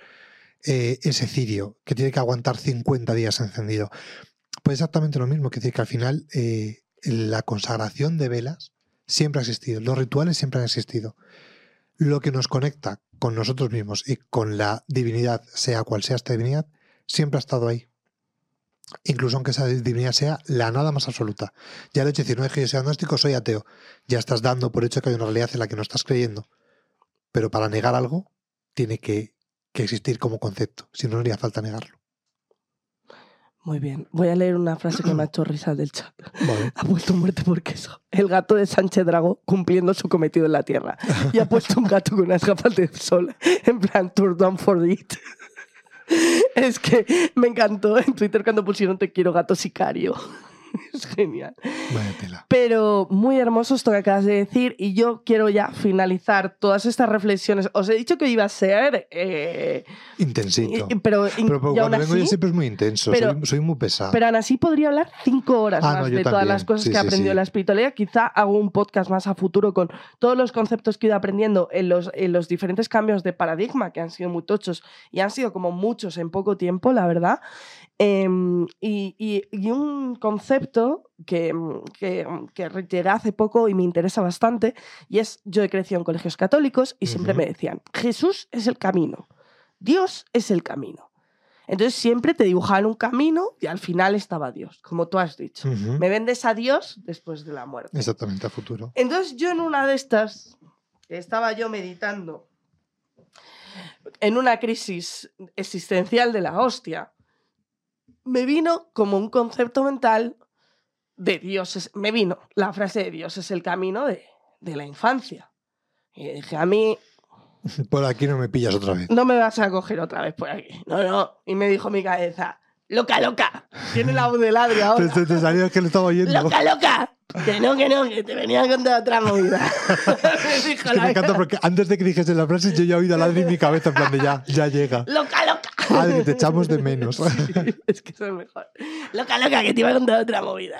eh, ese cirio que tiene que aguantar 50 días encendido. Pues exactamente lo mismo, que decir que al final eh, la consagración de velas siempre ha existido, los rituales siempre han existido lo que nos conecta con nosotros mismos y con la divinidad, sea cual sea esta divinidad, siempre ha estado ahí. Incluso aunque esa divinidad sea la nada más absoluta. Ya el hecho de decir, no es que yo sea agnóstico, soy ateo. Ya estás dando por hecho que hay una realidad en la que no estás creyendo. Pero para negar algo, tiene que, que existir como concepto. Si no, no haría falta negarlo. Muy bien. Voy a leer una frase que me ha hecho risa del chat. Vale. Ha puesto muerte por queso. El gato de Sánchez Drago cumpliendo su cometido en la tierra. Y ha puesto un gato con unas gafas de sol. En plan, tour down for it. Es que me encantó en Twitter cuando pusieron te quiero gato sicario. es genial. Vaya tela. Pero muy hermoso esto que acabas de decir y yo quiero ya finalizar todas estas reflexiones. Os he dicho que iba a ser... eh, Intensito. pero, Pero, cuando vengo yo así- siempre es muy intenso. pero- soy, soy muy pesado. Pero aún así podría hablar cinco horas Ah, más no, yo de todas también. las cosas Sí, que he sí, aprendido sí. en la espiritualidad. Quizá hago un podcast más a futuro con todos los conceptos que he ido aprendiendo en los, en los diferentes cambios de paradigma que han sido muy tochos y han sido como muchos en poco tiempo, la verdad. Em, y, y- y un concepto que, que, que llegué hace poco y me interesa bastante, y es, yo he crecido en colegios católicos y siempre me decían, Jesús es el camino, Dios es el camino. Entonces siempre te dibujaban un camino y al final estaba Dios, como tú has dicho. Me vendes a Dios después de la muerte. Exactamente, a futuro. Entonces yo en una de estas, que estaba yo meditando, en una crisis existencial de la hostia, me vino como un concepto mental de Dios. es- me vino la frase de Dios es el camino de, de la infancia. Y dije, a mí Por aquí no me pillas otra vez. no me vas a coger otra vez por aquí. No, no. Y me dijo mi cabeza, loca, loca. Tiene la voz del Adri ahora. Te, te- salió que lo estaba oyendo. ¡Loca, loca! Que no, que no, que te venía a contar otra movida. Me dijo me encanta porque antes de que dijese la frase yo ya he oído a Ladri en mi cabeza en plan de ya, ya llega. ¡Loca, loca! Adri, te echamos de menos. Sí, es que es mejor. Loca, loca, que te iba a contar otra movida.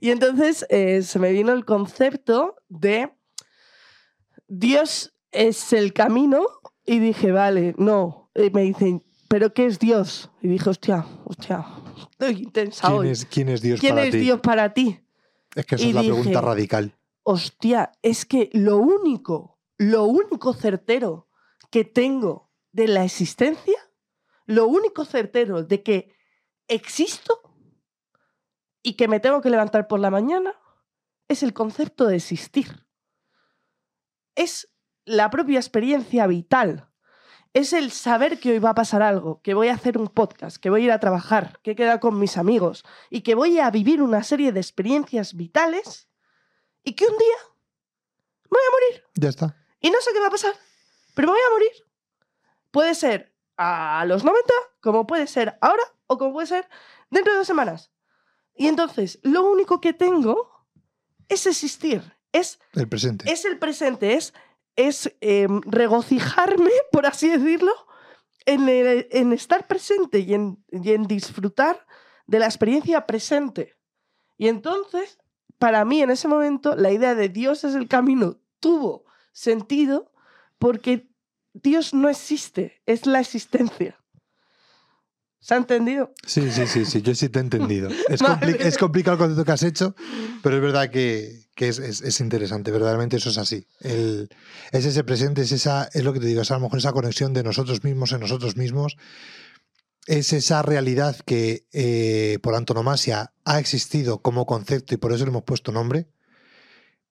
Y entonces eh, se me vino el concepto de Dios es el camino y dije, vale, no. Y me dicen, ¿pero qué es Dios? Y dije, hostia, hostia, estoy intensa ¿Quién hoy. es, quién es Dios ¿Quién para es ti? Dios para ti? Es que esa Y es la dije- pregunta radical. hostia, es que lo único, lo único certero que tengo de la existencia, lo único certero de que existo y que me tengo que levantar por la mañana, es el concepto de existir. Es la propia experiencia vital. Es el saber que hoy va a pasar algo, que voy a hacer un podcast, que voy a ir a trabajar, que he quedado con mis amigos y que voy a vivir una serie de experiencias vitales y que un día voy a morir Ya está. y no sé qué va a pasar, pero me voy a morir. Puede ser a los 90, como puede ser ahora o como puede ser dentro de dos semanas. Y entonces, lo único que tengo es existir, es, El presente. es el presente, es, es em, regocijarme, por así decirlo, en, el- en estar presente y en, y en disfrutar de la experiencia presente. Y entonces, para mí en ese momento, la idea de Dios es el camino tuvo sentido porque Dios no existe, es la existencia. ¿Se ha entendido? Sí, sí, sí, sí, yo sí te he entendido. Es, Vale. compli- es complicado el concepto que has hecho, pero es verdad que, que es, es- es interesante, verdaderamente eso es así. El- es ese presente, es, esa, es lo que te digo, es a lo mejor esa conexión de nosotros mismos en nosotros mismos, es esa realidad que eh, por antonomasia ha existido como concepto y por eso le hemos puesto nombre,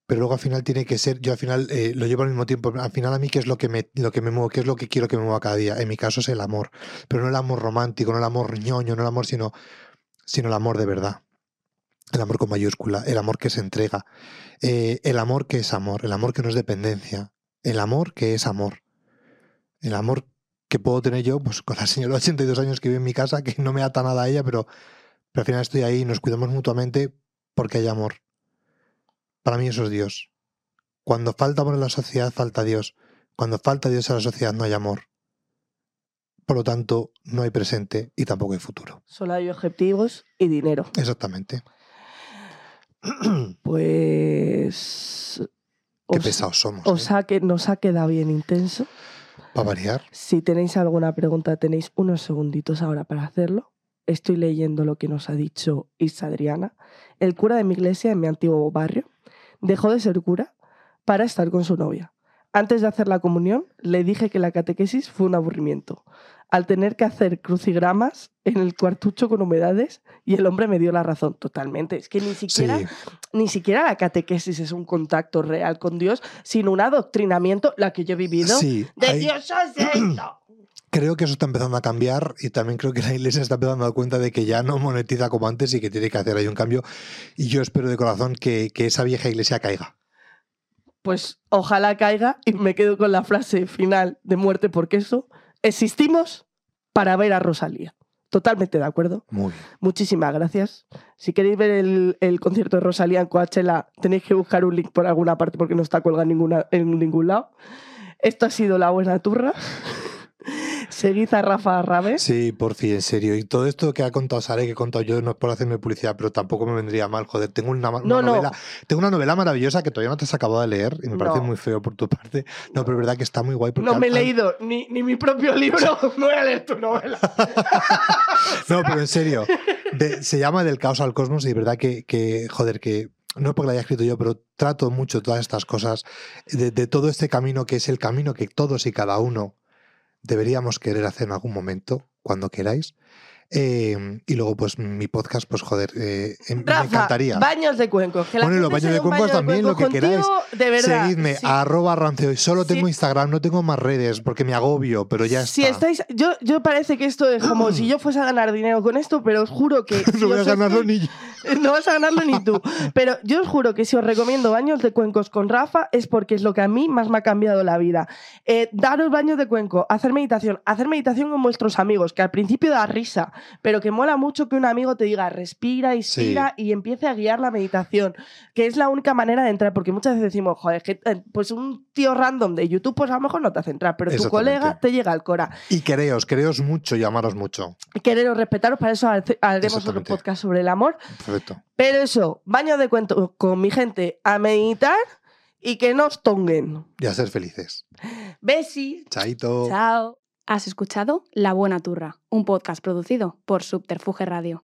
pero luego al final tiene que ser, yo al final eh, lo llevo al mismo tiempo, al final a mí qué es lo que me, lo que me mueve, qué es lo que quiero que me mueva cada día, en mi caso es el amor, pero no el amor romántico, no el amor ñoño, no el amor, sino, sino el amor de verdad. El amor con mayúscula, el amor que se entrega, eh, el amor que es amor, el amor que no es dependencia, el amor que es amor, el amor que puedo tener yo pues con la señora de 82 años que vive en mi casa, que no me ata nada a ella, pero, pero al final estoy ahí y nos cuidamos mutuamente porque hay amor. Para mí eso es Dios. Cuando falta amor en la sociedad, falta Dios. Cuando falta Dios en la sociedad, no hay amor. Por lo tanto, no hay presente y tampoco hay futuro. Solo hay objetivos y dinero. Exactamente. Pues... Qué os- pesados somos. os ¿eh? ha que, nos ha quedado bien intenso. Para variar. Si tenéis alguna pregunta, tenéis unos segunditos ahora para hacerlo. Estoy leyendo lo que nos ha dicho Isa Adriana. El cura de mi iglesia en mi antiguo barrio dejó de ser cura para estar con su novia. Antes de hacer la comunión, le dije que la catequesis fue un aburrimiento. Al tener que hacer crucigramas en el cuartucho con humedades, y el hombre me dio la razón totalmente. Es que ni siquiera Sí, ni siquiera la catequesis es un contacto real con Dios, sino un adoctrinamiento, la que yo he vivido. sí. De hay- Dios es esto. Creo que eso está empezando a cambiar y también creo que la iglesia está empezando a dar cuenta de que ya no monetiza como antes y que tiene que hacer ahí un cambio. Y yo espero de corazón que, que esa vieja iglesia caiga. Pues ojalá caiga y me quedo con la frase final de muerte porque eso, existimos para ver a Rosalía. Totalmente de acuerdo. Muy bien. Muchísimas gracias. Si queréis ver el, el concierto de Rosalía en Coachella, tenéis que buscar un link por alguna parte porque no está colgado en, ninguna, en ningún lado. Esto ha sido La Buena Turra. Seguid a Rafa Rabe. Sí, por fin, en serio. Y todo esto que ha contado Sara y que he contado yo no es por hacerme publicidad, pero tampoco me vendría mal. Joder, tengo una, una No, no. novela. Tengo una novela maravillosa que todavía no te has acabado de leer y me parece No. muy feo por tu parte. No, pero es verdad que está muy guay. Porque No me he han- leído ni, ni mi propio libro. Me voy a leer tu novela. No, pero en serio. de- se llama Del caos al cosmos y de verdad que, que, joder, que no es porque la haya escrito yo, pero trato mucho todas estas cosas, de, de todo este camino que es el camino que todos y cada uno deberíamos querer hacer en algún momento, cuando queráis. Eh, y luego, pues mi podcast, pues joder, eh, em- me encantaría. baños de cuencos. Que la Bueno, y los baños de cuencos baño de también, lo que queráis. contigo, De verdad. Seguidme, sí. a arroba rancehoy. Solo Sí. tengo Instagram, no tengo más redes porque me agobio, pero ya Si está. estáis, yo, yo parece que esto es como si yo fuese a ganar dinero con esto, pero os juro que. si no voy a ganarlo estoy- ni yo. No vas a ganarlo ni tú. Pero yo os juro que si os recomiendo baños de cuencos con Rafa es porque es lo que a mí más me ha cambiado la vida. Eh, daros baños de cuenco, hacer meditación, hacer meditación con vuestros amigos, que al principio da risa, pero que mola mucho que un amigo te diga respira, inspira y empiece a guiar la meditación, que es la única manera de entrar, porque muchas veces decimos, joder, es que eh, pues un tío random de YouTube pues a lo mejor no te hace entrar, pero tu colega te llega al cora. Y quereos, quereos mucho y amaros mucho. Quereros, respetaros, para eso haremos otro podcast sobre el amor. Perfecto. Pero eso, baño de cuento con mi gente a meditar y que no os tonguen. Y a ser felices. Besis. Chaito. Chao. Has escuchado La Buena Turra, un podcast producido por Subterfuge Radio.